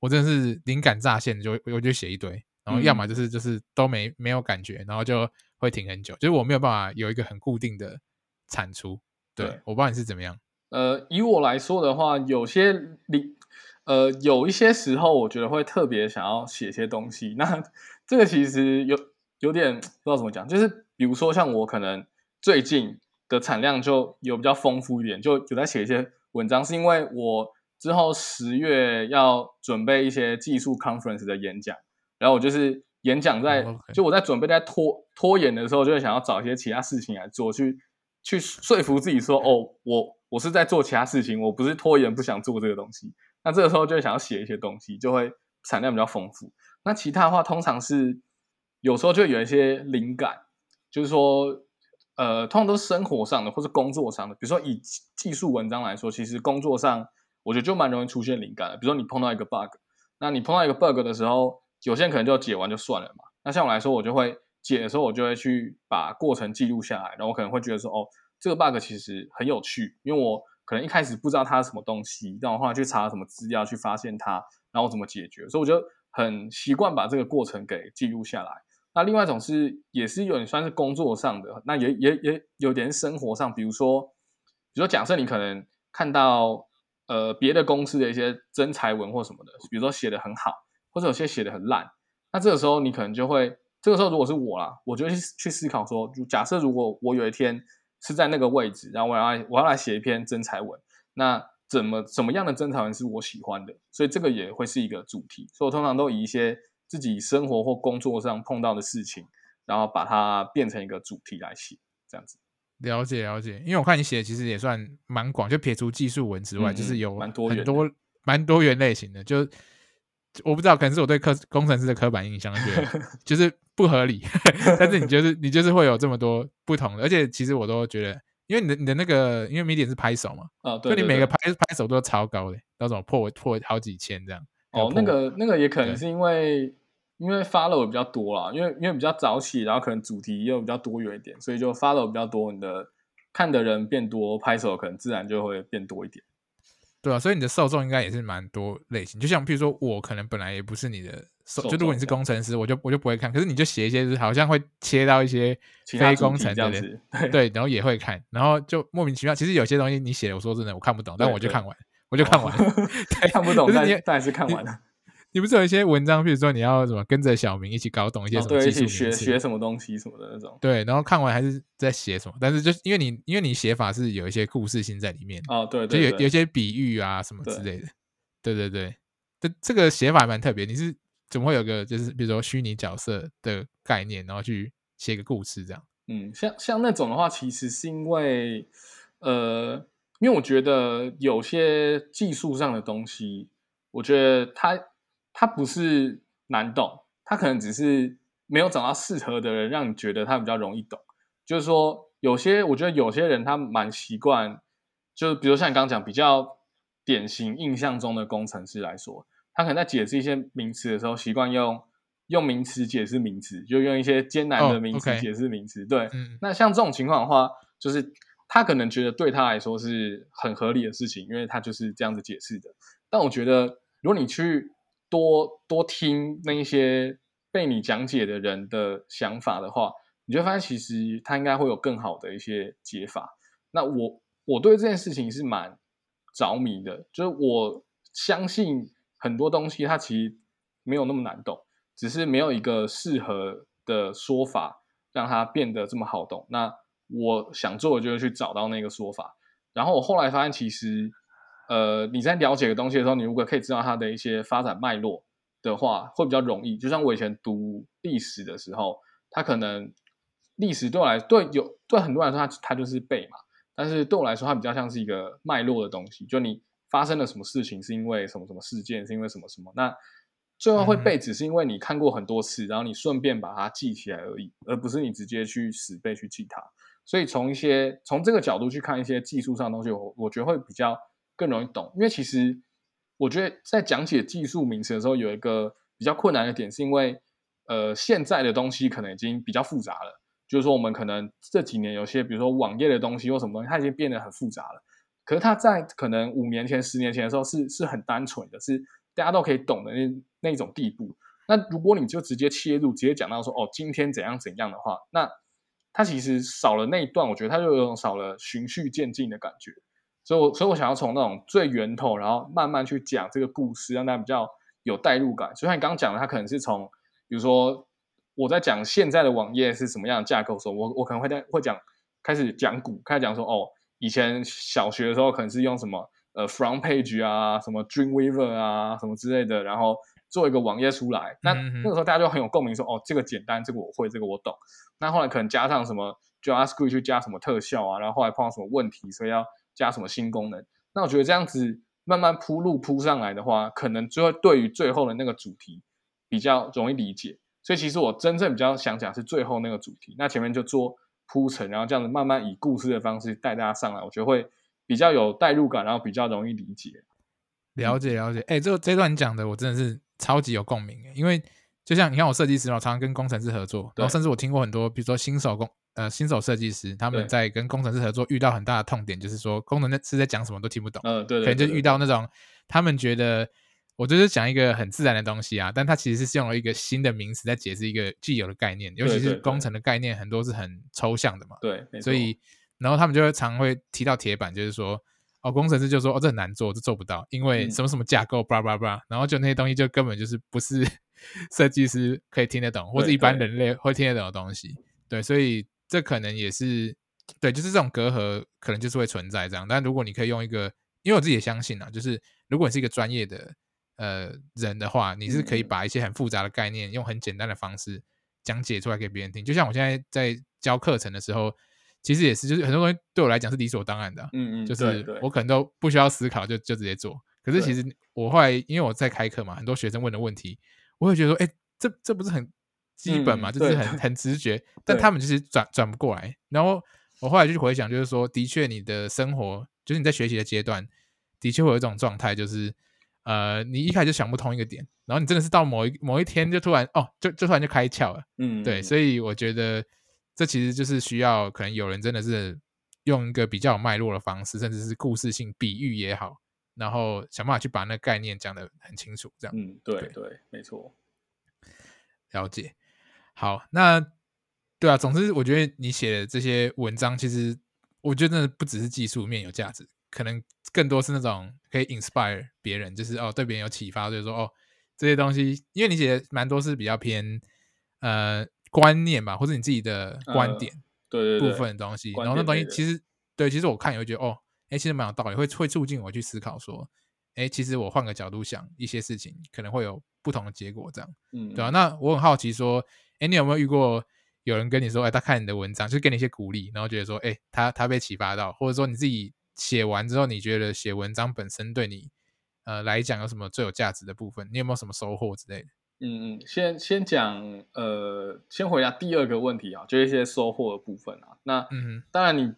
我真的是灵感乍现就我就写一堆，然后要么就是就是都没没有感觉，然后就会停很久，就是我没有办法有一个很固定的产出。对，对我不知道你是怎么样。呃，以我来说的话，有些灵呃有一些时候，我觉得会特别想要写些东西。那这个其实有有点 不知道怎么讲，就是比如说像我可能最近的产量就有比较丰富一点，就有在写一些文章，是因为我之后十月要准备一些技术 conference 的演讲，然后我就是演讲在、就我在准备在拖拖延的时候，就会想要找一些其他事情来做，去去说服自己说，哦，我我是在做其他事情，我不是拖延不想做这个东西。那这个时候就会想要写一些东西，就会产量比较丰富。那其他的话，通常是有时候就有一些灵感，就是说，呃，通常都是生活上的或是工作上的。比如说以技术文章来说，其实工作上我觉得就蛮容易出现灵感的。比如说你碰到一个 bug，那你碰到一个 bug 的时候，有些人可能就解完就算了嘛。那像我来说，我就会解的时候，我就会去把过程记录下来，然后我可能会觉得说，哦，这个 bug 其实很有趣，因为我可能一开始不知道它是什么东西，但我后来去查什么资料去发现它，然后怎么解决，所以我就很习惯把这个过程给记录下来。那另外一种是，也是有点算是工作上的，那也也也有点生活上，比如说，比如说假设你可能看到呃别的公司的一些真才文或什么的，比如说写的很好，或者有些写的很烂，那这个时候你可能就会，这个时候如果是我啦，我就会去去思考说，就假设如果我有一天是在那个位置，然后我要我要来写一篇真才文，那怎么怎么样的真才文是我喜欢的，所以这个也会是一个主题，所以我通常都以一些自己生活或工作上碰到的事情，然后把它变成一个主题来写，这样子。了解了解，因为我看你写的其实也算蛮广，就撇除技术文之外，嗯就是有蛮多很多蛮多元类型的。就我不知道，可能是我对科工程师的刻板印象，觉得 就是不合理。但是你就是你就是会有这么多不同的，而且其实我都觉得，因为你的你的那个，因为 medium 是拍手嘛，啊，对所以你每个拍拍手都超高的，那种破破好几千这样。哦，那个那个也可能是因为因为 follow 比较多啦，因为因为比较早起，然后可能主题又比较多元一点，所以就 follow 比较多，你的看的人变多，拍手可能自然就会变多一点。对啊，所以你的受众应该也是蛮多类型。就像譬如说，我可能本来也不是你的受，受就如果你是工程师，我就我就不会看。可是你就写一些，就是好像会切到一些非工程的人，这样子，对对，然后也会看，然后就莫名其妙。其实有些东西你写的，我说真的我看不懂，但我就看完，我就看完 看不懂，但但还是看完了。你不是有一些文章，比如说你要什么跟着小明一起搞懂一些什么一起学学什么东西什么的那种。对，然后看完还是在写什么，但是就是因为你因为你写法是有一些故事性在里面，哦，对就对对，有有一些比喻啊什么之对类的。对对对，这这个写法还蛮特别。你是怎么会有个就是比如说虚拟角色的概念，然后去写个故事这样？嗯，像像那种的话，其实是因为，呃，因为我觉得有些技术上的东西，我觉得它它不是难懂，它可能只是没有找到适合的人，让你觉得它比较容易懂。就是说，有些我觉得有些人他蛮习惯，就是比如像你刚刚讲比较典型印象中的工程师来说，他可能在解释一些名词的时候，习惯用用名词解释名词，就用一些艰难的哦名词解释名词。对，嗯，那像这种情况的话，就是他可能觉得对他来说是很合理的事情，因为他就是这样子解释的。但我觉得，如果你去多多听那一些被你讲解的人的想法的话，你就发现其实他应该会有更好的一些解法。那我我对这件事情是蛮着迷的，就是我相信很多东西它其实没有那么难懂，只是没有一个适合的说法让它变得这么好懂。那我想做的就是去找到那个说法。然后我后来发现，其实呃你在了解个东西的时候，你如果可以知道它的一些发展脉络的话，会比较容易。就像我以前读历史的时候，它可能历史对我来对有对很多人来说，它它就是背嘛。但是对我来说，它比较像是一个脉络的东西，就你发生了什么事情，是因为什么什么事件，是因为什么什么。那最后会背，只是因为你看过很多次，然后你顺便把它记起来而已，而不是你直接去死背去记它。所以从一些从这个角度去看一些技术上的东西，我我觉得会比较更容易懂。因为其实我觉得在讲解技术名词的时候，有一个比较困难的点，是因为呃现在的东西可能已经比较复杂了。就是说，我们可能这几年有些，比如说网页的东西或什么东西，它已经变得很复杂了。可是它在可能五年前、十年前的时候是是很单纯的，是大家都可以懂的那那种地步。那如果你就直接切入，直接讲到说哦，今天怎样怎样的话，那它其实少了那一段，我觉得它就有种少了循序渐进的感觉。所以我，所以我想要从那种最源头，然后慢慢去讲这个故事，让大家比较有代入感。就像你刚刚讲的，它可能是从比如说。我在讲现在的网页是什么样的架构的时候，我我可能会在会讲开始讲古，开始讲说哦，以前小学的时候可能是用什么呃 front page 啊，什么 Dreamweaver 啊，什么之类的，然后做一个网页出来。那那个时候大家就很有共鸣，说哦，这个简单，这个我会，这个我懂。那后来可能加上什么 JavaScript 去加什么特效啊，然后后来碰到什么问题，所以要加什么新功能。那我觉得这样子慢慢铺路铺上来的话，可能就会对于最后的那个主题比较容易理解。所以其实我真正比较想讲是最后那个主题，那前面就做铺陈，然后这样子慢慢以故事的方式带大家上来，我觉得会比较有代入感，然后比较容易理解。了解了解。哎、这这段你讲的我真的是超级有共鸣，因为就像你看我设计师嘛，我常常跟工程师合作，然后甚至我听过很多，比如说新手工呃新手设计师他们在跟工程师合作遇到很大的痛点，就是说工程师在讲什么都听不懂。嗯，对可对，能就遇到那种他们觉得我就是讲一个很自然的东西啊，但它其实是用了一个新的名词在解释一个既有的概念，尤其是工程的概念很多是很抽象的嘛，对，所以然后他们就会常会提到铁板，就是说哦，工程师就说哦这很难做，这做不到，因为嗯。什么什么架构，叭叭叭，然后就那些东西就根本就是不是 设计师可以听得懂，或者一般人类会听得懂的东西，对，所以这可能也是对，就是这种隔阂可能就是会存在这样。但如果你可以用一个，因为我自己也相信啊，就是如果你是一个专业的呃人的话，你是可以把一些很复杂的概念用很简单的方式讲解出来给别人听。就像我现在在教课程的时候，其实也是，就是很多东西对我来讲是理所当然的啊、嗯嗯，就是我可能都不需要思考就就直接做。可是其实我后来因为我在开课嘛，很多学生问的问题，我会觉得说，哎、这这不是很基本嘛，嗯就是很很直觉，但他们就是转转不过来。然后我后来就回想，就是说，的确你的生活，就是你在学习的阶段，的确会有一种状态，就是呃，你一开始就想不通一个点，然后你真的是到某一某一天就突然哦，就就突然就开窍了。嗯，对，所以我觉得这其实就是需要可能有人真的是用一个比较有脉络的方式，甚至是故事性比喻也好，然后想办法去把那个概念讲得很清楚，这样嗯，对对对，没错，了解。好，那对啊，总之我觉得你写的这些文章，其实我觉得不只是技术面有价值，可能更多是那种可以 inspire 别人，就是哦对别人有启发，就是说哦这些东西，因为你写的蛮多是比较偏呃观念吧，或者你自己的观点对对部分的东西，然后那东西其实对，其实我看也会觉得哦，哎，其实蛮有道理，会会促进我去思考说，哎，其实我换个角度想一些事情，可能会有不同的结果，这样，嗯，对啊，那我很好奇说，哎，你有没有遇过有人跟你说，哎，他看你的文章，就给你一些鼓励，然后觉得说，哎，他他被启发到，或者说你自己写完之后，你觉得写文章本身对你呃来讲有什么最有价值的部分？你有没有什么收获之类的？嗯嗯，先先讲呃，先回答第二个问题啊，就一些收获的部分啊。那嗯，当然你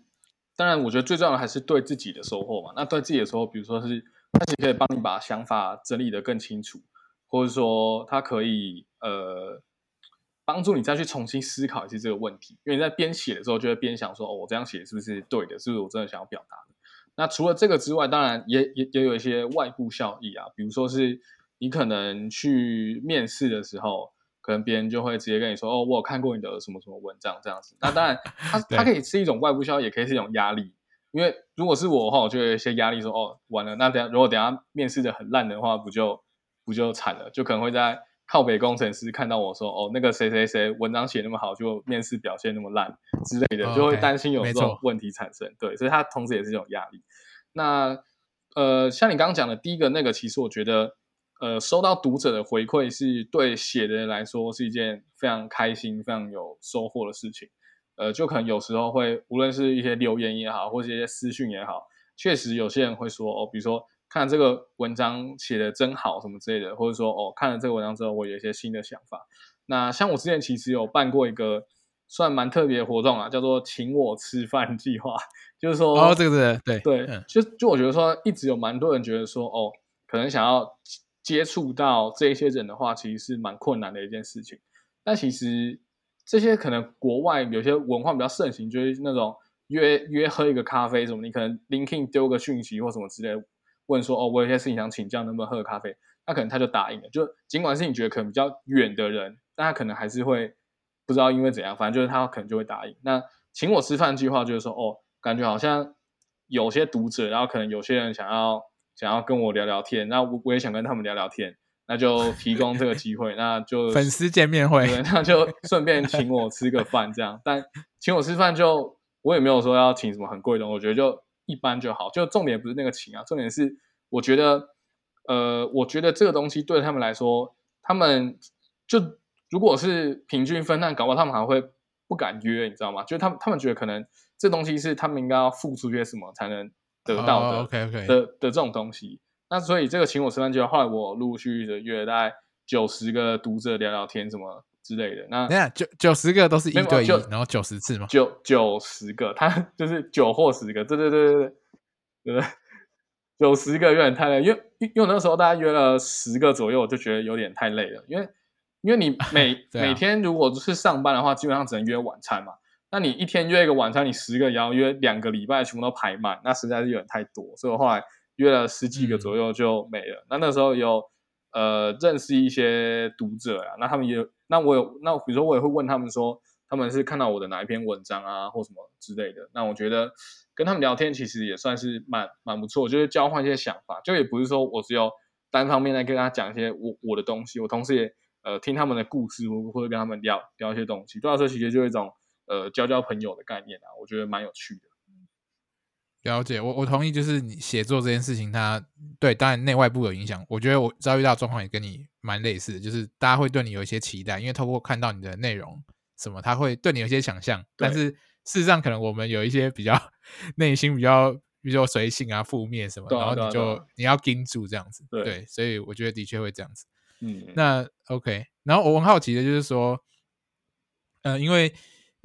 当然，我觉得最重要的还是对自己的收获嘛。那对自己的收获，比如说是它其实可以帮你把想法整理的更清楚，或者说它可以呃帮助你再去重新思考一次这个问题。因为你在编写的时候，就会边想说，哦，我这样写是不是对的？是不是我真的想要表达的？那除了这个之外，当然也也也有一些外部效益啊，比如说是。你可能去面试的时候，可能别人就会直接跟你说：“哦，我有看过你的什么什么文章这样子。”那当然，它它可以是一种外部消息，也可以是一种压力。因为如果是我的话，我就有一些压力，说：“哦，完了，那等下如果等下面试的很烂的话，不就不就惨了？就可能会在靠北工程师看到我说：‘哦，那个谁谁谁文章写那么好，就面试表现那么烂之类的’，就会担心有这种问题产生。对，所以它同时也是一种压力。那呃，像你刚刚讲的第一个那个，其实我觉得。呃，收到读者的回馈是对写的人来说是一件非常开心、非常有收获的事情。呃，就可能有时候会，无论是一些留言也好，或者一些私讯也好，确实有些人会说哦，比如说看这个文章写的真好什么之类的，或者说哦，看了这个文章之后，我有一些新的想法。那像我之前其实有办过一个算蛮特别的活动啊，叫做请我吃饭计划，就是说哦，这个是对对，就就我觉得说，一直有蛮多人觉得说哦，可能想要。接触到这些人的话，其实是蛮困难的一件事情。但其实这些可能国外有些文化比较盛行，就是那种约约喝一个咖啡什么，你可能 l i n k i n 丢个讯息或什么之类，问说哦，我有些事情想请教，能不能喝咖啡？那可能他就答应了。就尽管是你觉得可能比较远的人，但他可能还是会不知道因为怎样，反正就是他可能就会答应。那请我吃饭计划就是说，哦，感觉好像有些读者，然后可能有些人想要。想要跟我聊聊天，那我我也想跟他们聊聊天，那就提供这个机会，那就粉丝见面会，那就顺便请我吃个饭这样。但请我吃饭就我也没有说要请什么很贵的，我觉得就一般就好。就重点不是那个请啊，重点是我觉得，呃，我觉得这个东西对他们来说，他们就如果是平均分担，搞不好他们还会不敢约，你知道吗？就他们他们觉得可能这东西是他们应该要付出些什么才能。得到的，OK OK 的的这种东西，那所以这个请我吃饭计划，后来我陆陆续续的约大概九十个读者聊聊天什么之类的。那你看九九十个都是一对一，然后九十次吗？九九十个，他 就是九或十个，对对对对对对，九十个有点太累，因为因为那时候大家约了十个左右，我就觉得有点太累了，因为因为你每 每天如果是上班的话，基本上只能约晚餐嘛。那你一天约一个晚餐，你十个也要约两个礼拜，全部都排满，那实在是有点太多，所以我后来约了十几个左右就没了。那那时候有呃认识一些读者啊，那他们也那我有那比如说我也会问他们说，他们是看到我的哪一篇文章啊，或什么之类的。那我觉得跟他们聊天其实也算是蛮蛮不错，就是交换一些想法，就也不是说我只有单方面在跟他讲一些我我的东西，我同时也呃听他们的故事，或者跟他们聊聊一些东西。对我来说，其实就一种。呃，交交朋友的概念啊，我觉得蛮有趣的。了解，我我同意，就是你写作这件事情，它对当然内外部有影响。我觉得我遭遇到状况也跟你蛮类似的，就是大家会对你有一些期待，因为透过看到你的内容什么，他会对你有一些想象。但是事实上，可能我们有一些比较 内心比较，比如说随性啊、负面什么，然后你就你要盯住这样子。对，所以我觉得的确会这样子。嗯，那 OK。然后我很好奇的就是说，嗯，因为。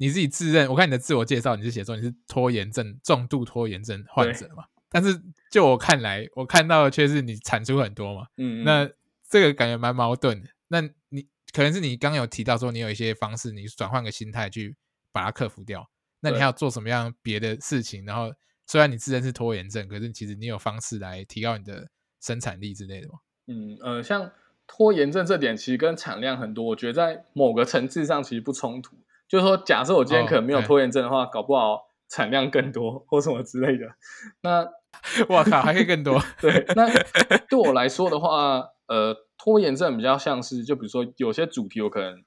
你自己自认，我看你的自我介绍，你是写说你是拖延症重度拖延症患者嘛？但是就我看来，我看到的却是你产出很多嘛。嗯，那这个感觉蛮矛盾的。那你可能是你刚有提到说你有一些方式，你转换个心态去把它克服掉。那你还要做什么样别的事情？然后虽然你自认是拖延症，可是其实你有方式来提高你的生产力之类的吗？嗯呃，像拖延症这点其实跟产量很多，我觉得在某个层次上其实不冲突。就是说，假设我今天可能没有拖延症的话，搞不好产量更多或什么之类的。那 我靠，还可以更多。对，那对我来说的话，呃，拖延症比较像是，就比如说有些主题我可能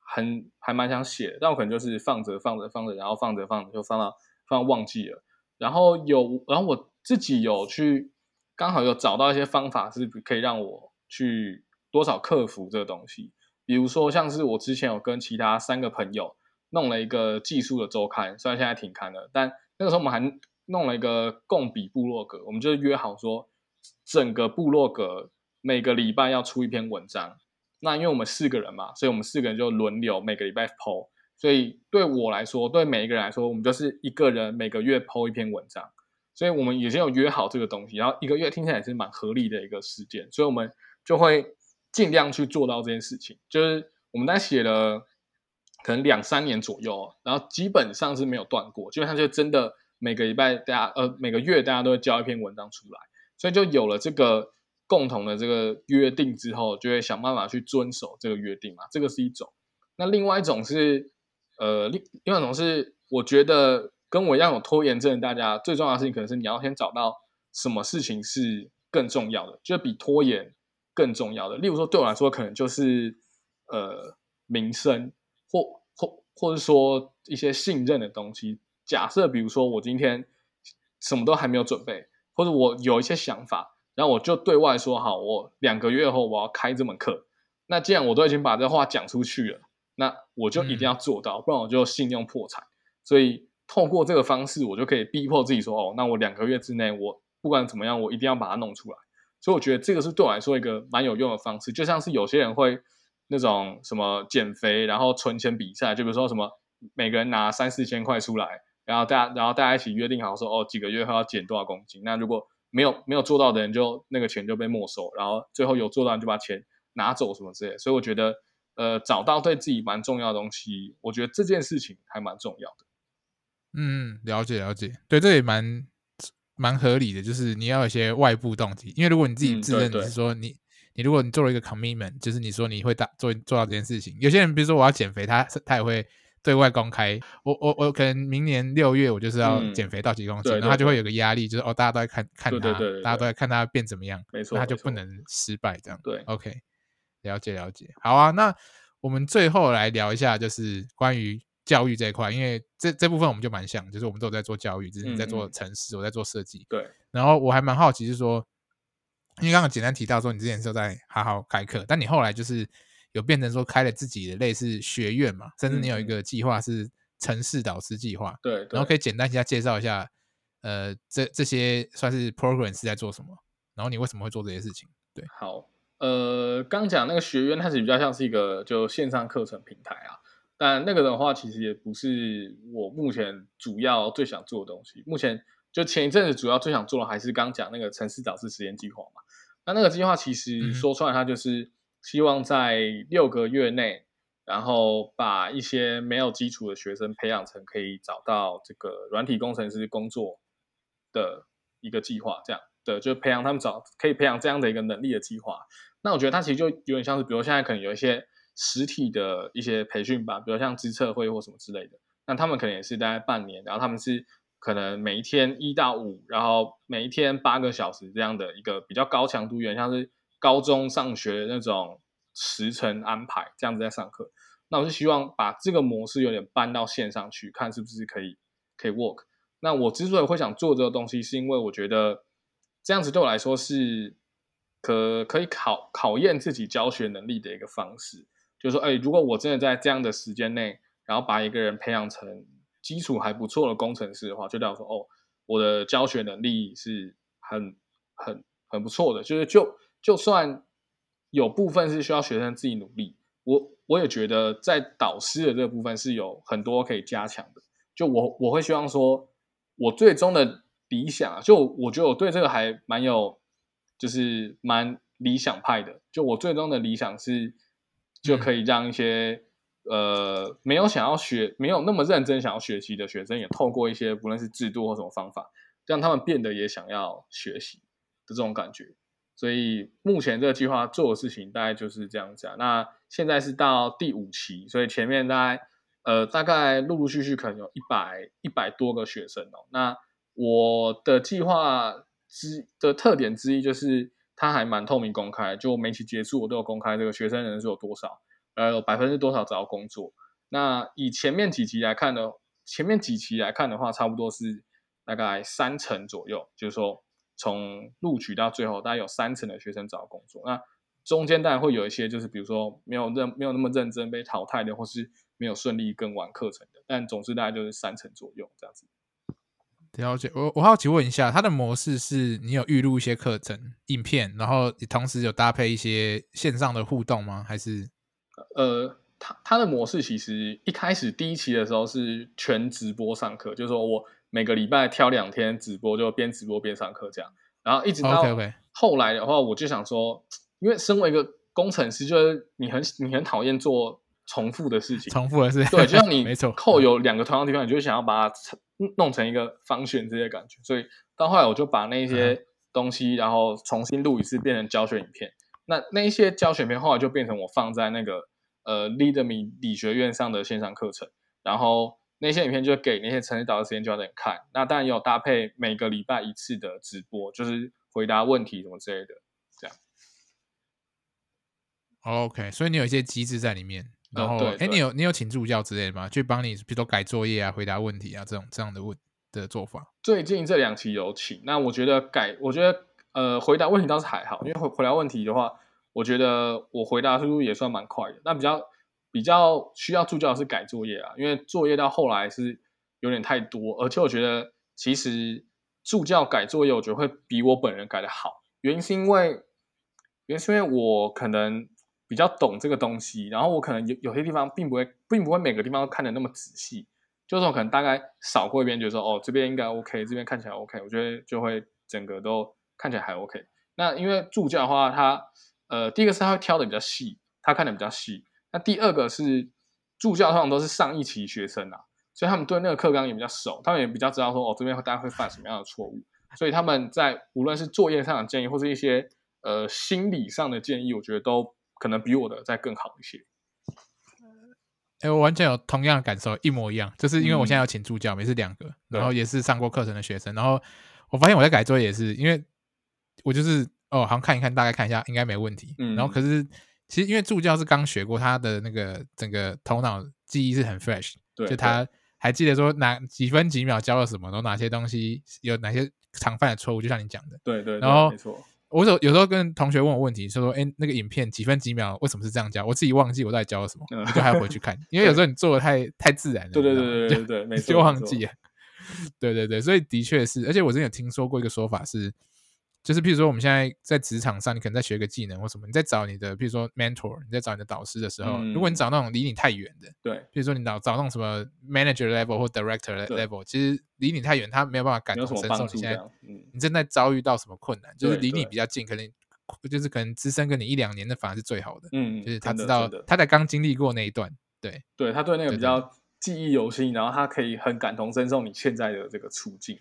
很还蛮想写，但我可能就是放着放着放着，然后放着放着就放到放到忘记了。然后有，然后我自己有去刚好有找到一些方法，是可以让我去多少克服这个东西。比如说，像是我之前有跟其他三个朋友弄了一个技术的周刊，虽然现在停刊了，但那个时候我们还弄了一个共笔部落格，我们就约好说，整个部落格每个礼拜要出一篇文章。那因为我们四个人嘛，所以我们四个人就轮流每个礼拜 PO。所以对我来说，对每一个人来说，我们就是一个人每个月 PO 一篇文章。所以我们已经有约好这个东西，然后一个月听起来也是蛮合理的一个时间，所以我们就会。尽量去做到这件事情，就是我们在写了可能两三年左右，然后基本上是没有断过，基本上就真的每个礼拜大家呃每个月大家都会交一篇文章出来，所以就有了这个共同的这个约定之后，就会想办法去遵守这个约定嘛，这个是一种。那另外一种是呃另另外一种是，我觉得跟我一样有拖延症的，大家最重要的事情可能是你要先找到什么事情是更重要的，就比拖延。更重要的，例如说，对我来说，可能就是呃，名声，或或或者说一些信任的东西。假设比如说，我今天什么都还没有准备，或者我有一些想法，然后我就对外说好，我两个月后我要开这门课。那既然我都已经把这话讲出去了，那我就一定要做到，不然我就信用破产。所以透过这个方式，我就可以逼迫自己说，哦，那我两个月之内，我不管怎么样，我一定要把它弄出来。所以我觉得这个是对我来说一个蛮有用的方式，就像是有些人会那种什么减肥，然后存钱比赛，就比如说什么每个人拿三四千块出来，然后大家然后大家一起约定好说哦几个月后要减多少公斤，那如果没有没有做到的人就那个钱就被没收，然后最后有做到就把钱拿走什么之类。所以我觉得呃找到对自己蛮重要的东西，我觉得这件事情还蛮重要的。嗯，了解了解，对，这也蛮。蛮合理的，就是你要有一些外部动机，因为如果你自己自认你是说你你如果你做了一个 commitment，就是你说你会达做做到这件事情。有些人比如说我要减肥，他他也会对外公开，我我我可能明年六月我就是要减肥到几公斤，然后他就会有个压力，就是哦大家都在看看他，大家都在看他变怎么样，没错，他就不能失败这样。对，OK，了解了解，好啊，那我们最后来聊一下，就是关于。教育这一块，因为这这部分我们就蛮像，就是我们都有在做教育，只是你在做城市，我在做设计。对。然后我还蛮好奇，是说，因为刚刚简单提到说，你之前是在好好开课，但你后来就是有变成说开了自己的类似学院嘛，甚至你有一个计划是城市导师计划。对。然后可以简单一下介绍一下，呃，这这些算是 program 是在做什么？然后你为什么会做这些事情？对。好，呃，刚讲那个学院，它是比较像是一个就线上课程平台啊。但那个的话，其实也不是我目前主要最想做的东西。目前就前一阵子主要最想做的，还是刚讲那个城市导师实验计划嘛。那那个计划其实说出来，它就是希望在六个月内，然后把一些没有基础的学生培养成可以找到这个软体工程师工作的一个计划，这样的就培养他们找可以培养这样的一个能力的计划。那我觉得它其实就有点像是，比如现在可能有一些。实体的一些培训吧，比如像知策会或什么之类的，那他们可能也是大概半年，然后他们是可能每一天一到五，然后每一天八个小时这样的一个比较高强度，有点像是高中上学的那种时程安排这样子在上课。那我是希望把这个模式有点搬到线上去，看是不是可以可以 work。那我之所以会想做这个东西，是因为我觉得这样子对我来说是可可以考考验自己教学能力的一个方式。就是说，哎，如果我真的在这样的时间内，然后把一个人培养成基础还不错的工程师的话，就代表说，哦，我的教学能力是很、很、很不错的。就是就就算有部分是需要学生自己努力，我我也觉得在导师的这个部分是有很多可以加强的。就我我会希望说，我最终的理想，就我觉得我对这个还蛮有，就是蛮理想派的。就我最终的理想是。就可以让一些呃没有想要学、没有那么认真想要学习的学生，也透过一些不论是制度或什么方法，让他们变得也想要学习的这种感觉。所以目前这个计划做的事情大概就是这样子啊。那现在是到第五期，所以前面大概呃大概陆陆续续可能有一百一百多个学生哦。那我的计划之的特点之一就是。它还蛮透明公开，就每期结束我都有公开这个学生人数有多少，呃，有百分之多少找到工作。那以前面几期来看呢，前面几期来看的话，差不多是大概三成左右，就是说从录取到最后，大概有三成的学生找到工作。那中间当然会有一些，就是比如说没有认没有那么认真被淘汰的，或是没有顺利跟完课程的，但总之大概就是三成左右这样子。了解，我我好奇问一下，它的模式是你有预录一些课程影片，然后你同时有搭配一些线上的互动吗？还是呃，它它的模式其实一开始第一期的时候是全直播上课，就是说我每个礼拜挑两天直播，就边直播边上课这样。然后一直到后来的话，我就想说，因为身为一个工程师，就是你很你很讨厌做重复的事情，重复的事情对，就像你 没错，扣有两个同样的地方，你就想要把它。弄成一个方选这些感觉，所以到后来我就把那些东西，然后重新录一次，变成教学影片。那那一些教学片后来就变成我放在那个呃 Leadme 理学院上的线上课程，然后那些影片就给那些成绩导师、研究的人看。那当然也有搭配每个礼拜一次的直播，就是回答问题什么之类的，这样。OK，所以你有一些机制在里面。然后，哎，你有你有请助教之类的吗？去帮你，比如说改作业啊、回答问题啊这种这样的问的做法。最近这两期有请，那我觉得改，我觉得呃回答问题倒是还好，因为回回答问题的话，我觉得我回答速度也算蛮快的。那比较比较需要助教是改作业啊，因为作业到后来是有点太多，而且我觉得其实助教改作业，我觉得会比我本人改的好。原因是因为原因是因为我可能。比较懂这个东西，然后我可能有有些地方并不会，并不会每个地方都看的那么仔细，就是我可能大概扫过一遍，就说哦这边应该 OK，这边看起来 OK，我觉得就会整个都看起来还 OK。那因为助教的话，他呃第一个是他会挑的比较细，他看的比较细。那第二个是助教通常都是上一期学生啊，所以他们对那个课纲也比较熟，他们也比较知道说哦这边大家会犯什么样的错误，所以他们在无论是作业上的建议，或是一些呃心理上的建议，我觉得都。可能比我的再更好一些。哎，我完全有同样的感受，一模一样。就是因为我现在要请助教，每次两个，然后也是上过课程的学生。然后我发现我在改作业也是，因为我就是哦，好像看一看，大概看一下，应该没问题。嗯然后可是其实因为助教是刚学过，他的那个整个头脑记忆是很 fresh，对就他还记得说哪几分几秒教了什么，然后哪些东西有哪些常犯的错误，就像你讲的。对对，然后没错。我有有时候跟同学问我问题，说说，哎，那个影片几分几秒，为什么是这样教？我自己忘记我在教了什么，我就还要回去看，因为有时候你做的太太自然了，对对对对对对，就忘记了。对对对，所以的确是，而且我之前有听说过一个说法是。就是，譬如说，我们现在在职场上，你可能在学个技能或什么，你在找你的，譬如说 mentor，你在找你的导师的时候，如果你找那种离你太远的，对，譬如说你找找那种什么 manager level 或 director level，其实离你太远，他没有办法感同身受。你现在，你正在遭遇到什么困难？就是离你比较近，可能就是可能资深跟你一两年的反而是最好的。嗯，就是他知道他在刚经历过那一段，对，对他对那个比较记忆犹新，然后他可以很感同身受你现在的这个处境。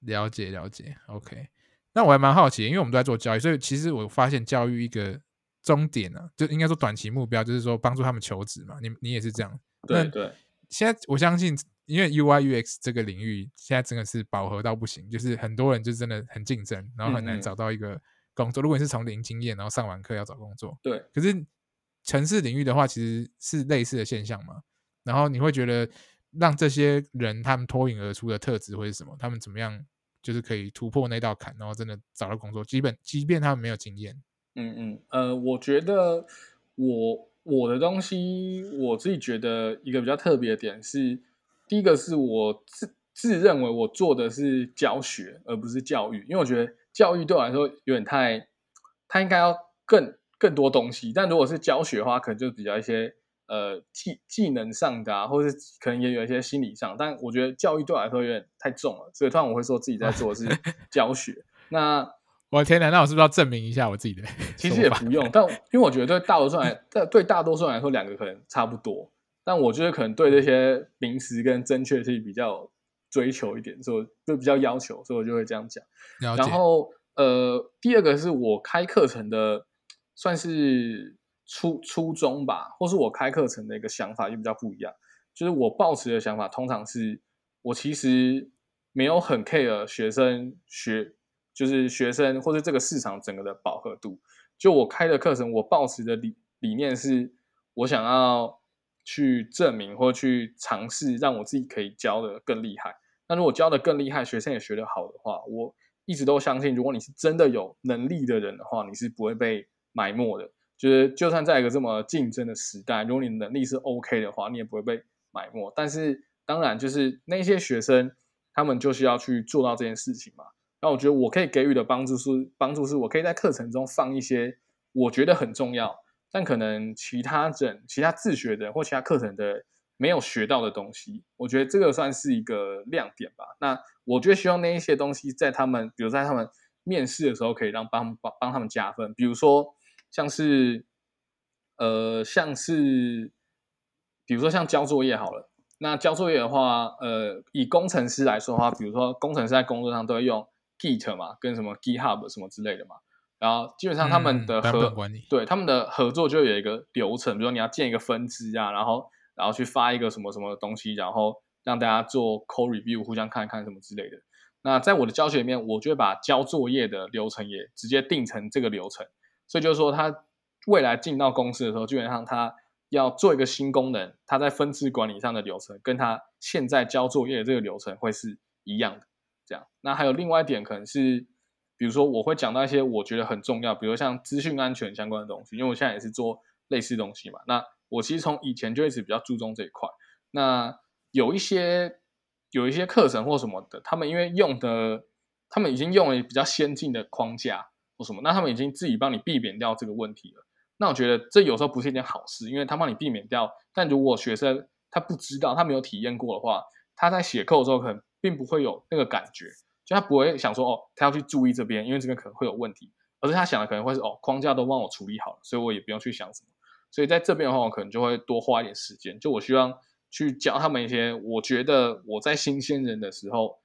了解了解，OK。那我还蛮好奇，因为我们都在做教育，所以其实我发现教育一个终点呢，就应该说短期目标，就是说帮助他们求职嘛。你你也是这样？对对。现在我相信，因为 UI UX 这个领域现在真的是饱和到不行，就是很多人就真的很竞争，然后很难找到一个工作。如果你是从零经验，然后上完课要找工作，对。可是城市领域的话，其实是类似的现象嘛。然后你会觉得让这些人他们脱颖而出的特质会是什么？他们怎么样？就是可以突破那道坎，然后真的找到工作。基本即便他们没有经验，嗯嗯呃，我觉得我我的东西，我自己觉得一个比较特别的点是，第一个是我自自认为我做的是教学，而不是教育，因为我觉得教育对我来说有点太，它应该要更更多东西。但如果是教学的话，可能就比较一些。呃，技技能上的啊，或者是可能也有一些心理上，但我觉得教育对我来说有点太重了，所以突然我会说自己在做的是 教学。那我的天哪，那我是不是要证明一下我自己的？其实也不用，但因为我觉得对大多数来，对对大多数人来说，两个可能差不多。但我觉得可能对这些名词跟正确性比较追求一点，所以就比较要求，所以我就会这样讲。然后呃，第二个是我开课程的，算是。初初中吧，或是我开课程的一个想法就比较不一样。就是我抱持的想法，通常是我其实没有很 care 学生学就是学生或是这个市场整个的饱和度。就我开的课程，我抱持的理理念是，我想要去证明或去尝试，让我自己可以教的更厉害。那如果教的更厉害，学生也学得好的话，我一直都相信，如果你是真的有能力的人的话，你是不会被埋没的。就是就算在一个这么竞争的时代，如果你能力是 OK 的话，你也不会被埋没。但是当然，就是那些学生，他们就是要去做到这件事情嘛。那我觉得我可以给予的帮助是，帮助是我可以在课程中放一些我觉得很重要，但可能其他人、其他自学的或其他课程的没有学到的东西。我觉得这个算是一个亮点吧。那我觉得希望那一些东西在他们，比如在他们面试的时候，可以让帮帮帮他们加分。比如说像是，呃，像是，比如说像交作业好了。那交作业的话，呃，以工程师来说的话，比如说工程师在工作上都会用。Git 嘛，跟什么 GitHub 什么之类的嘛，然后基本上他们的合对他们的合作就有一个流程，比如说你要建一个分支啊，然后然后去发一个什么什么东西，然后让大家做 code review，互相看一看什么之类的。那在我的教学里面，我就会把交作业的流程也直接定成这个流程，所以就是说他未来进到公司的时候，基本上他要做一个新功能，他在分支管理上的流程跟他现在交作业的这个流程会是一样的。这样，那还有另外一点，可能是，比如说我会讲到一些我觉得很重要，比如像资讯安全相关的东西，因为我现在也是做类似东西嘛。那我其实从以前就一直比较注重这一块。那有一些有一些课程或什么的，他们因为用的，他们已经用了比较先进的框架或什么，那他们已经自己帮你避免掉这个问题了。那我觉得这有时候不是一件好事，因为他帮你避免掉，但如果学生他不知道，他没有体验过的话，他在写扣的时候可能。并不会有那个感觉，就他不会想说哦，他要去注意这边，因为这边可能会有问题，而是他想的可能会是哦，框架都帮我处理好了，所以我也不用去想什么。所以在这边的话，我可能就会多花一点时间。就我希望去教他们一些我觉得我在新鲜人的时候，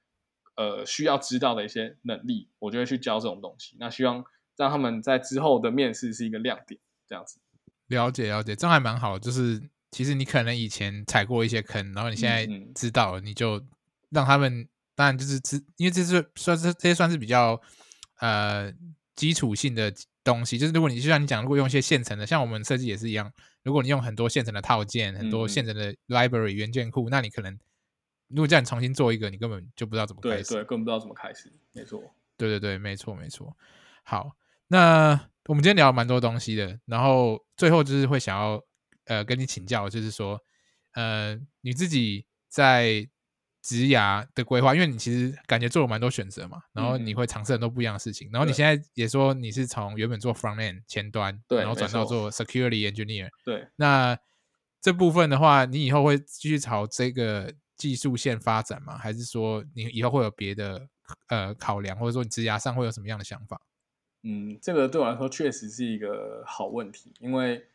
呃，需要知道的一些能力，我就会去教这种东西。那希望让他们在之后的面试是一个亮点，这样子。了解了解，这样还蛮好。就是其实你可能以前踩过一些坑，然后你现在知道了，你就。让他们当然就是知，因为这是算是这些算是比较呃基础性的东西。就是如果你就像你讲，如果用一些现成的，像我们设计也是一样，如果你用很多现成的套件，很多现成的 library 元件库，那你可能如果叫你重新做一个，你根本就不知道怎么开始。对对，根本不知道怎么开始。没错。对对对，没错没错。好，那我们今天聊了蛮多东西的，然后最后就是会想要呃跟你请教，就是说呃你自己在。职涯的规划，因为你其实感觉做了蛮多选择嘛，然后你会尝试很多不一样的事情，然后你现在也说你是从原本做 front end 前端，对，然后转到做 security engineer，对，那这部分的话，你以后会继续朝这个技术线发展吗？还是说你以后会有别的呃考量，或者说你职涯上会有什么样的想法？嗯，这个对我来说确实是一个好问题，因为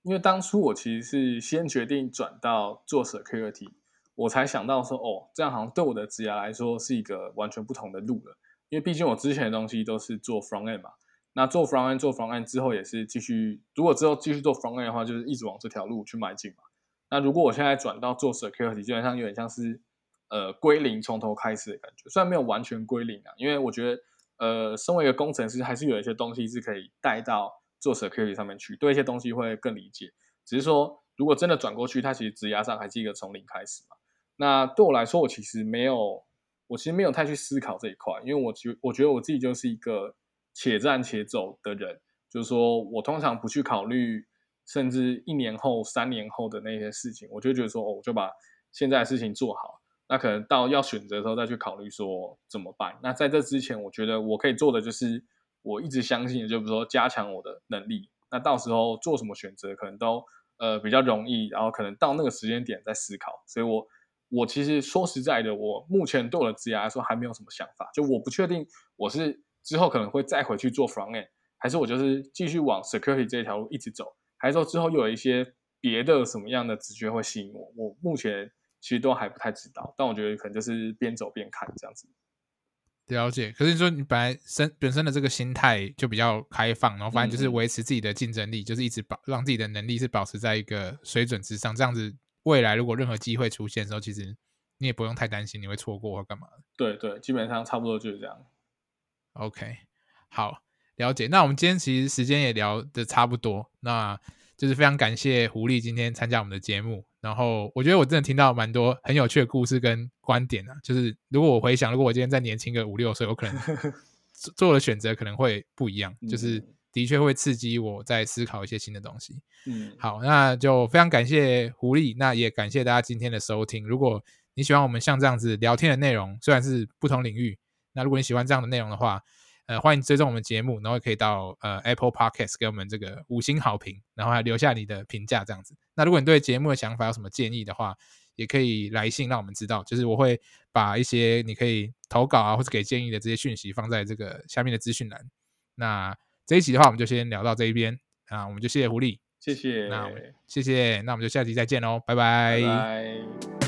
因为当初我其实是先决定转到做 security。我才想到说，哦，这样好像对我的职涯来说是一个完全不同的路了。因为毕竟我之前的东西都是做 front end 嘛，那做 front end 做 front end 之后也是继续，如果之后继续做 front end 的话，就是一直往这条路去迈进嘛。那如果我现在转到做 security，基本上有点像是呃归零，从头开始的感觉。虽然没有完全归零啊，因为我觉得呃，身为一个工程师，还是有一些东西是可以带到做 security 上面去，对一些东西会更理解。只是说，如果真的转过去，它其实职涯上还是一个从零开始嘛。那对我来说，我其实没有，我其实没有太去思考这一块，因为我觉我觉得我自己就是一个且战且走的人，就是说我通常不去考虑，甚至一年后、三年后的那些事情，我就觉得说，哦，我就把现在的事情做好，那可能到要选择的时候再去考虑说怎么办。那在这之前，我觉得我可以做的就是我一直相信，就比如说加强我的能力，那到时候做什么选择可能都呃比较容易，然后可能到那个时间点再思考，所以我。我其实说实在的，我目前对我的职业来说还没有什么想法，就我不确定我是之后可能会再回去做 front end，还是我就是继续往 security 这条路一直走，还是说之后又有一些别的什么样的直觉会吸引我？我目前其实都还不太知道，但我觉得可能就是边走边看这样子。了解，可是你说你本来身本身的这个心态就比较开放，然后反正就是维持自己的竞争力，就是一直保让自己的能力是保持在一个水准之上，这样子。未来如果任何机会出现的时候，其实你也不用太担心你会错过或干嘛对对，基本上差不多就是这样。OK，好，了解。那我们今天其实时间也聊的差不多，那就是非常感谢狐狸今天参加我们的节目。然后我觉得我真的听到蛮多很有趣的故事跟观点啊。就是如果我回想，如果我今天再年轻个五六岁，我可能 做的选择可能会不一样。就是的确会刺激我在思考一些新的东西。嗯，好，那就非常感谢狐狸，那也感谢大家今天的收听。如果你喜欢我们像这样子聊天的内容，虽然是不同领域，那如果你喜欢这样的内容的话，呃，欢迎追踪我们节目，然后可以到呃 Apple Podcast 给我们这个五星好评，然后还留下你的评价这样子。那如果你对节目的想法有什么建议的话，也可以来信让我们知道，就是我会把一些你可以投稿啊或者给建议的这些讯息放在这个下面的资讯栏。那这一集的话，我们就先聊到这一边啊，我们就谢谢狐狸，谢谢，那谢谢，那我们就下集再见喽，拜拜拜。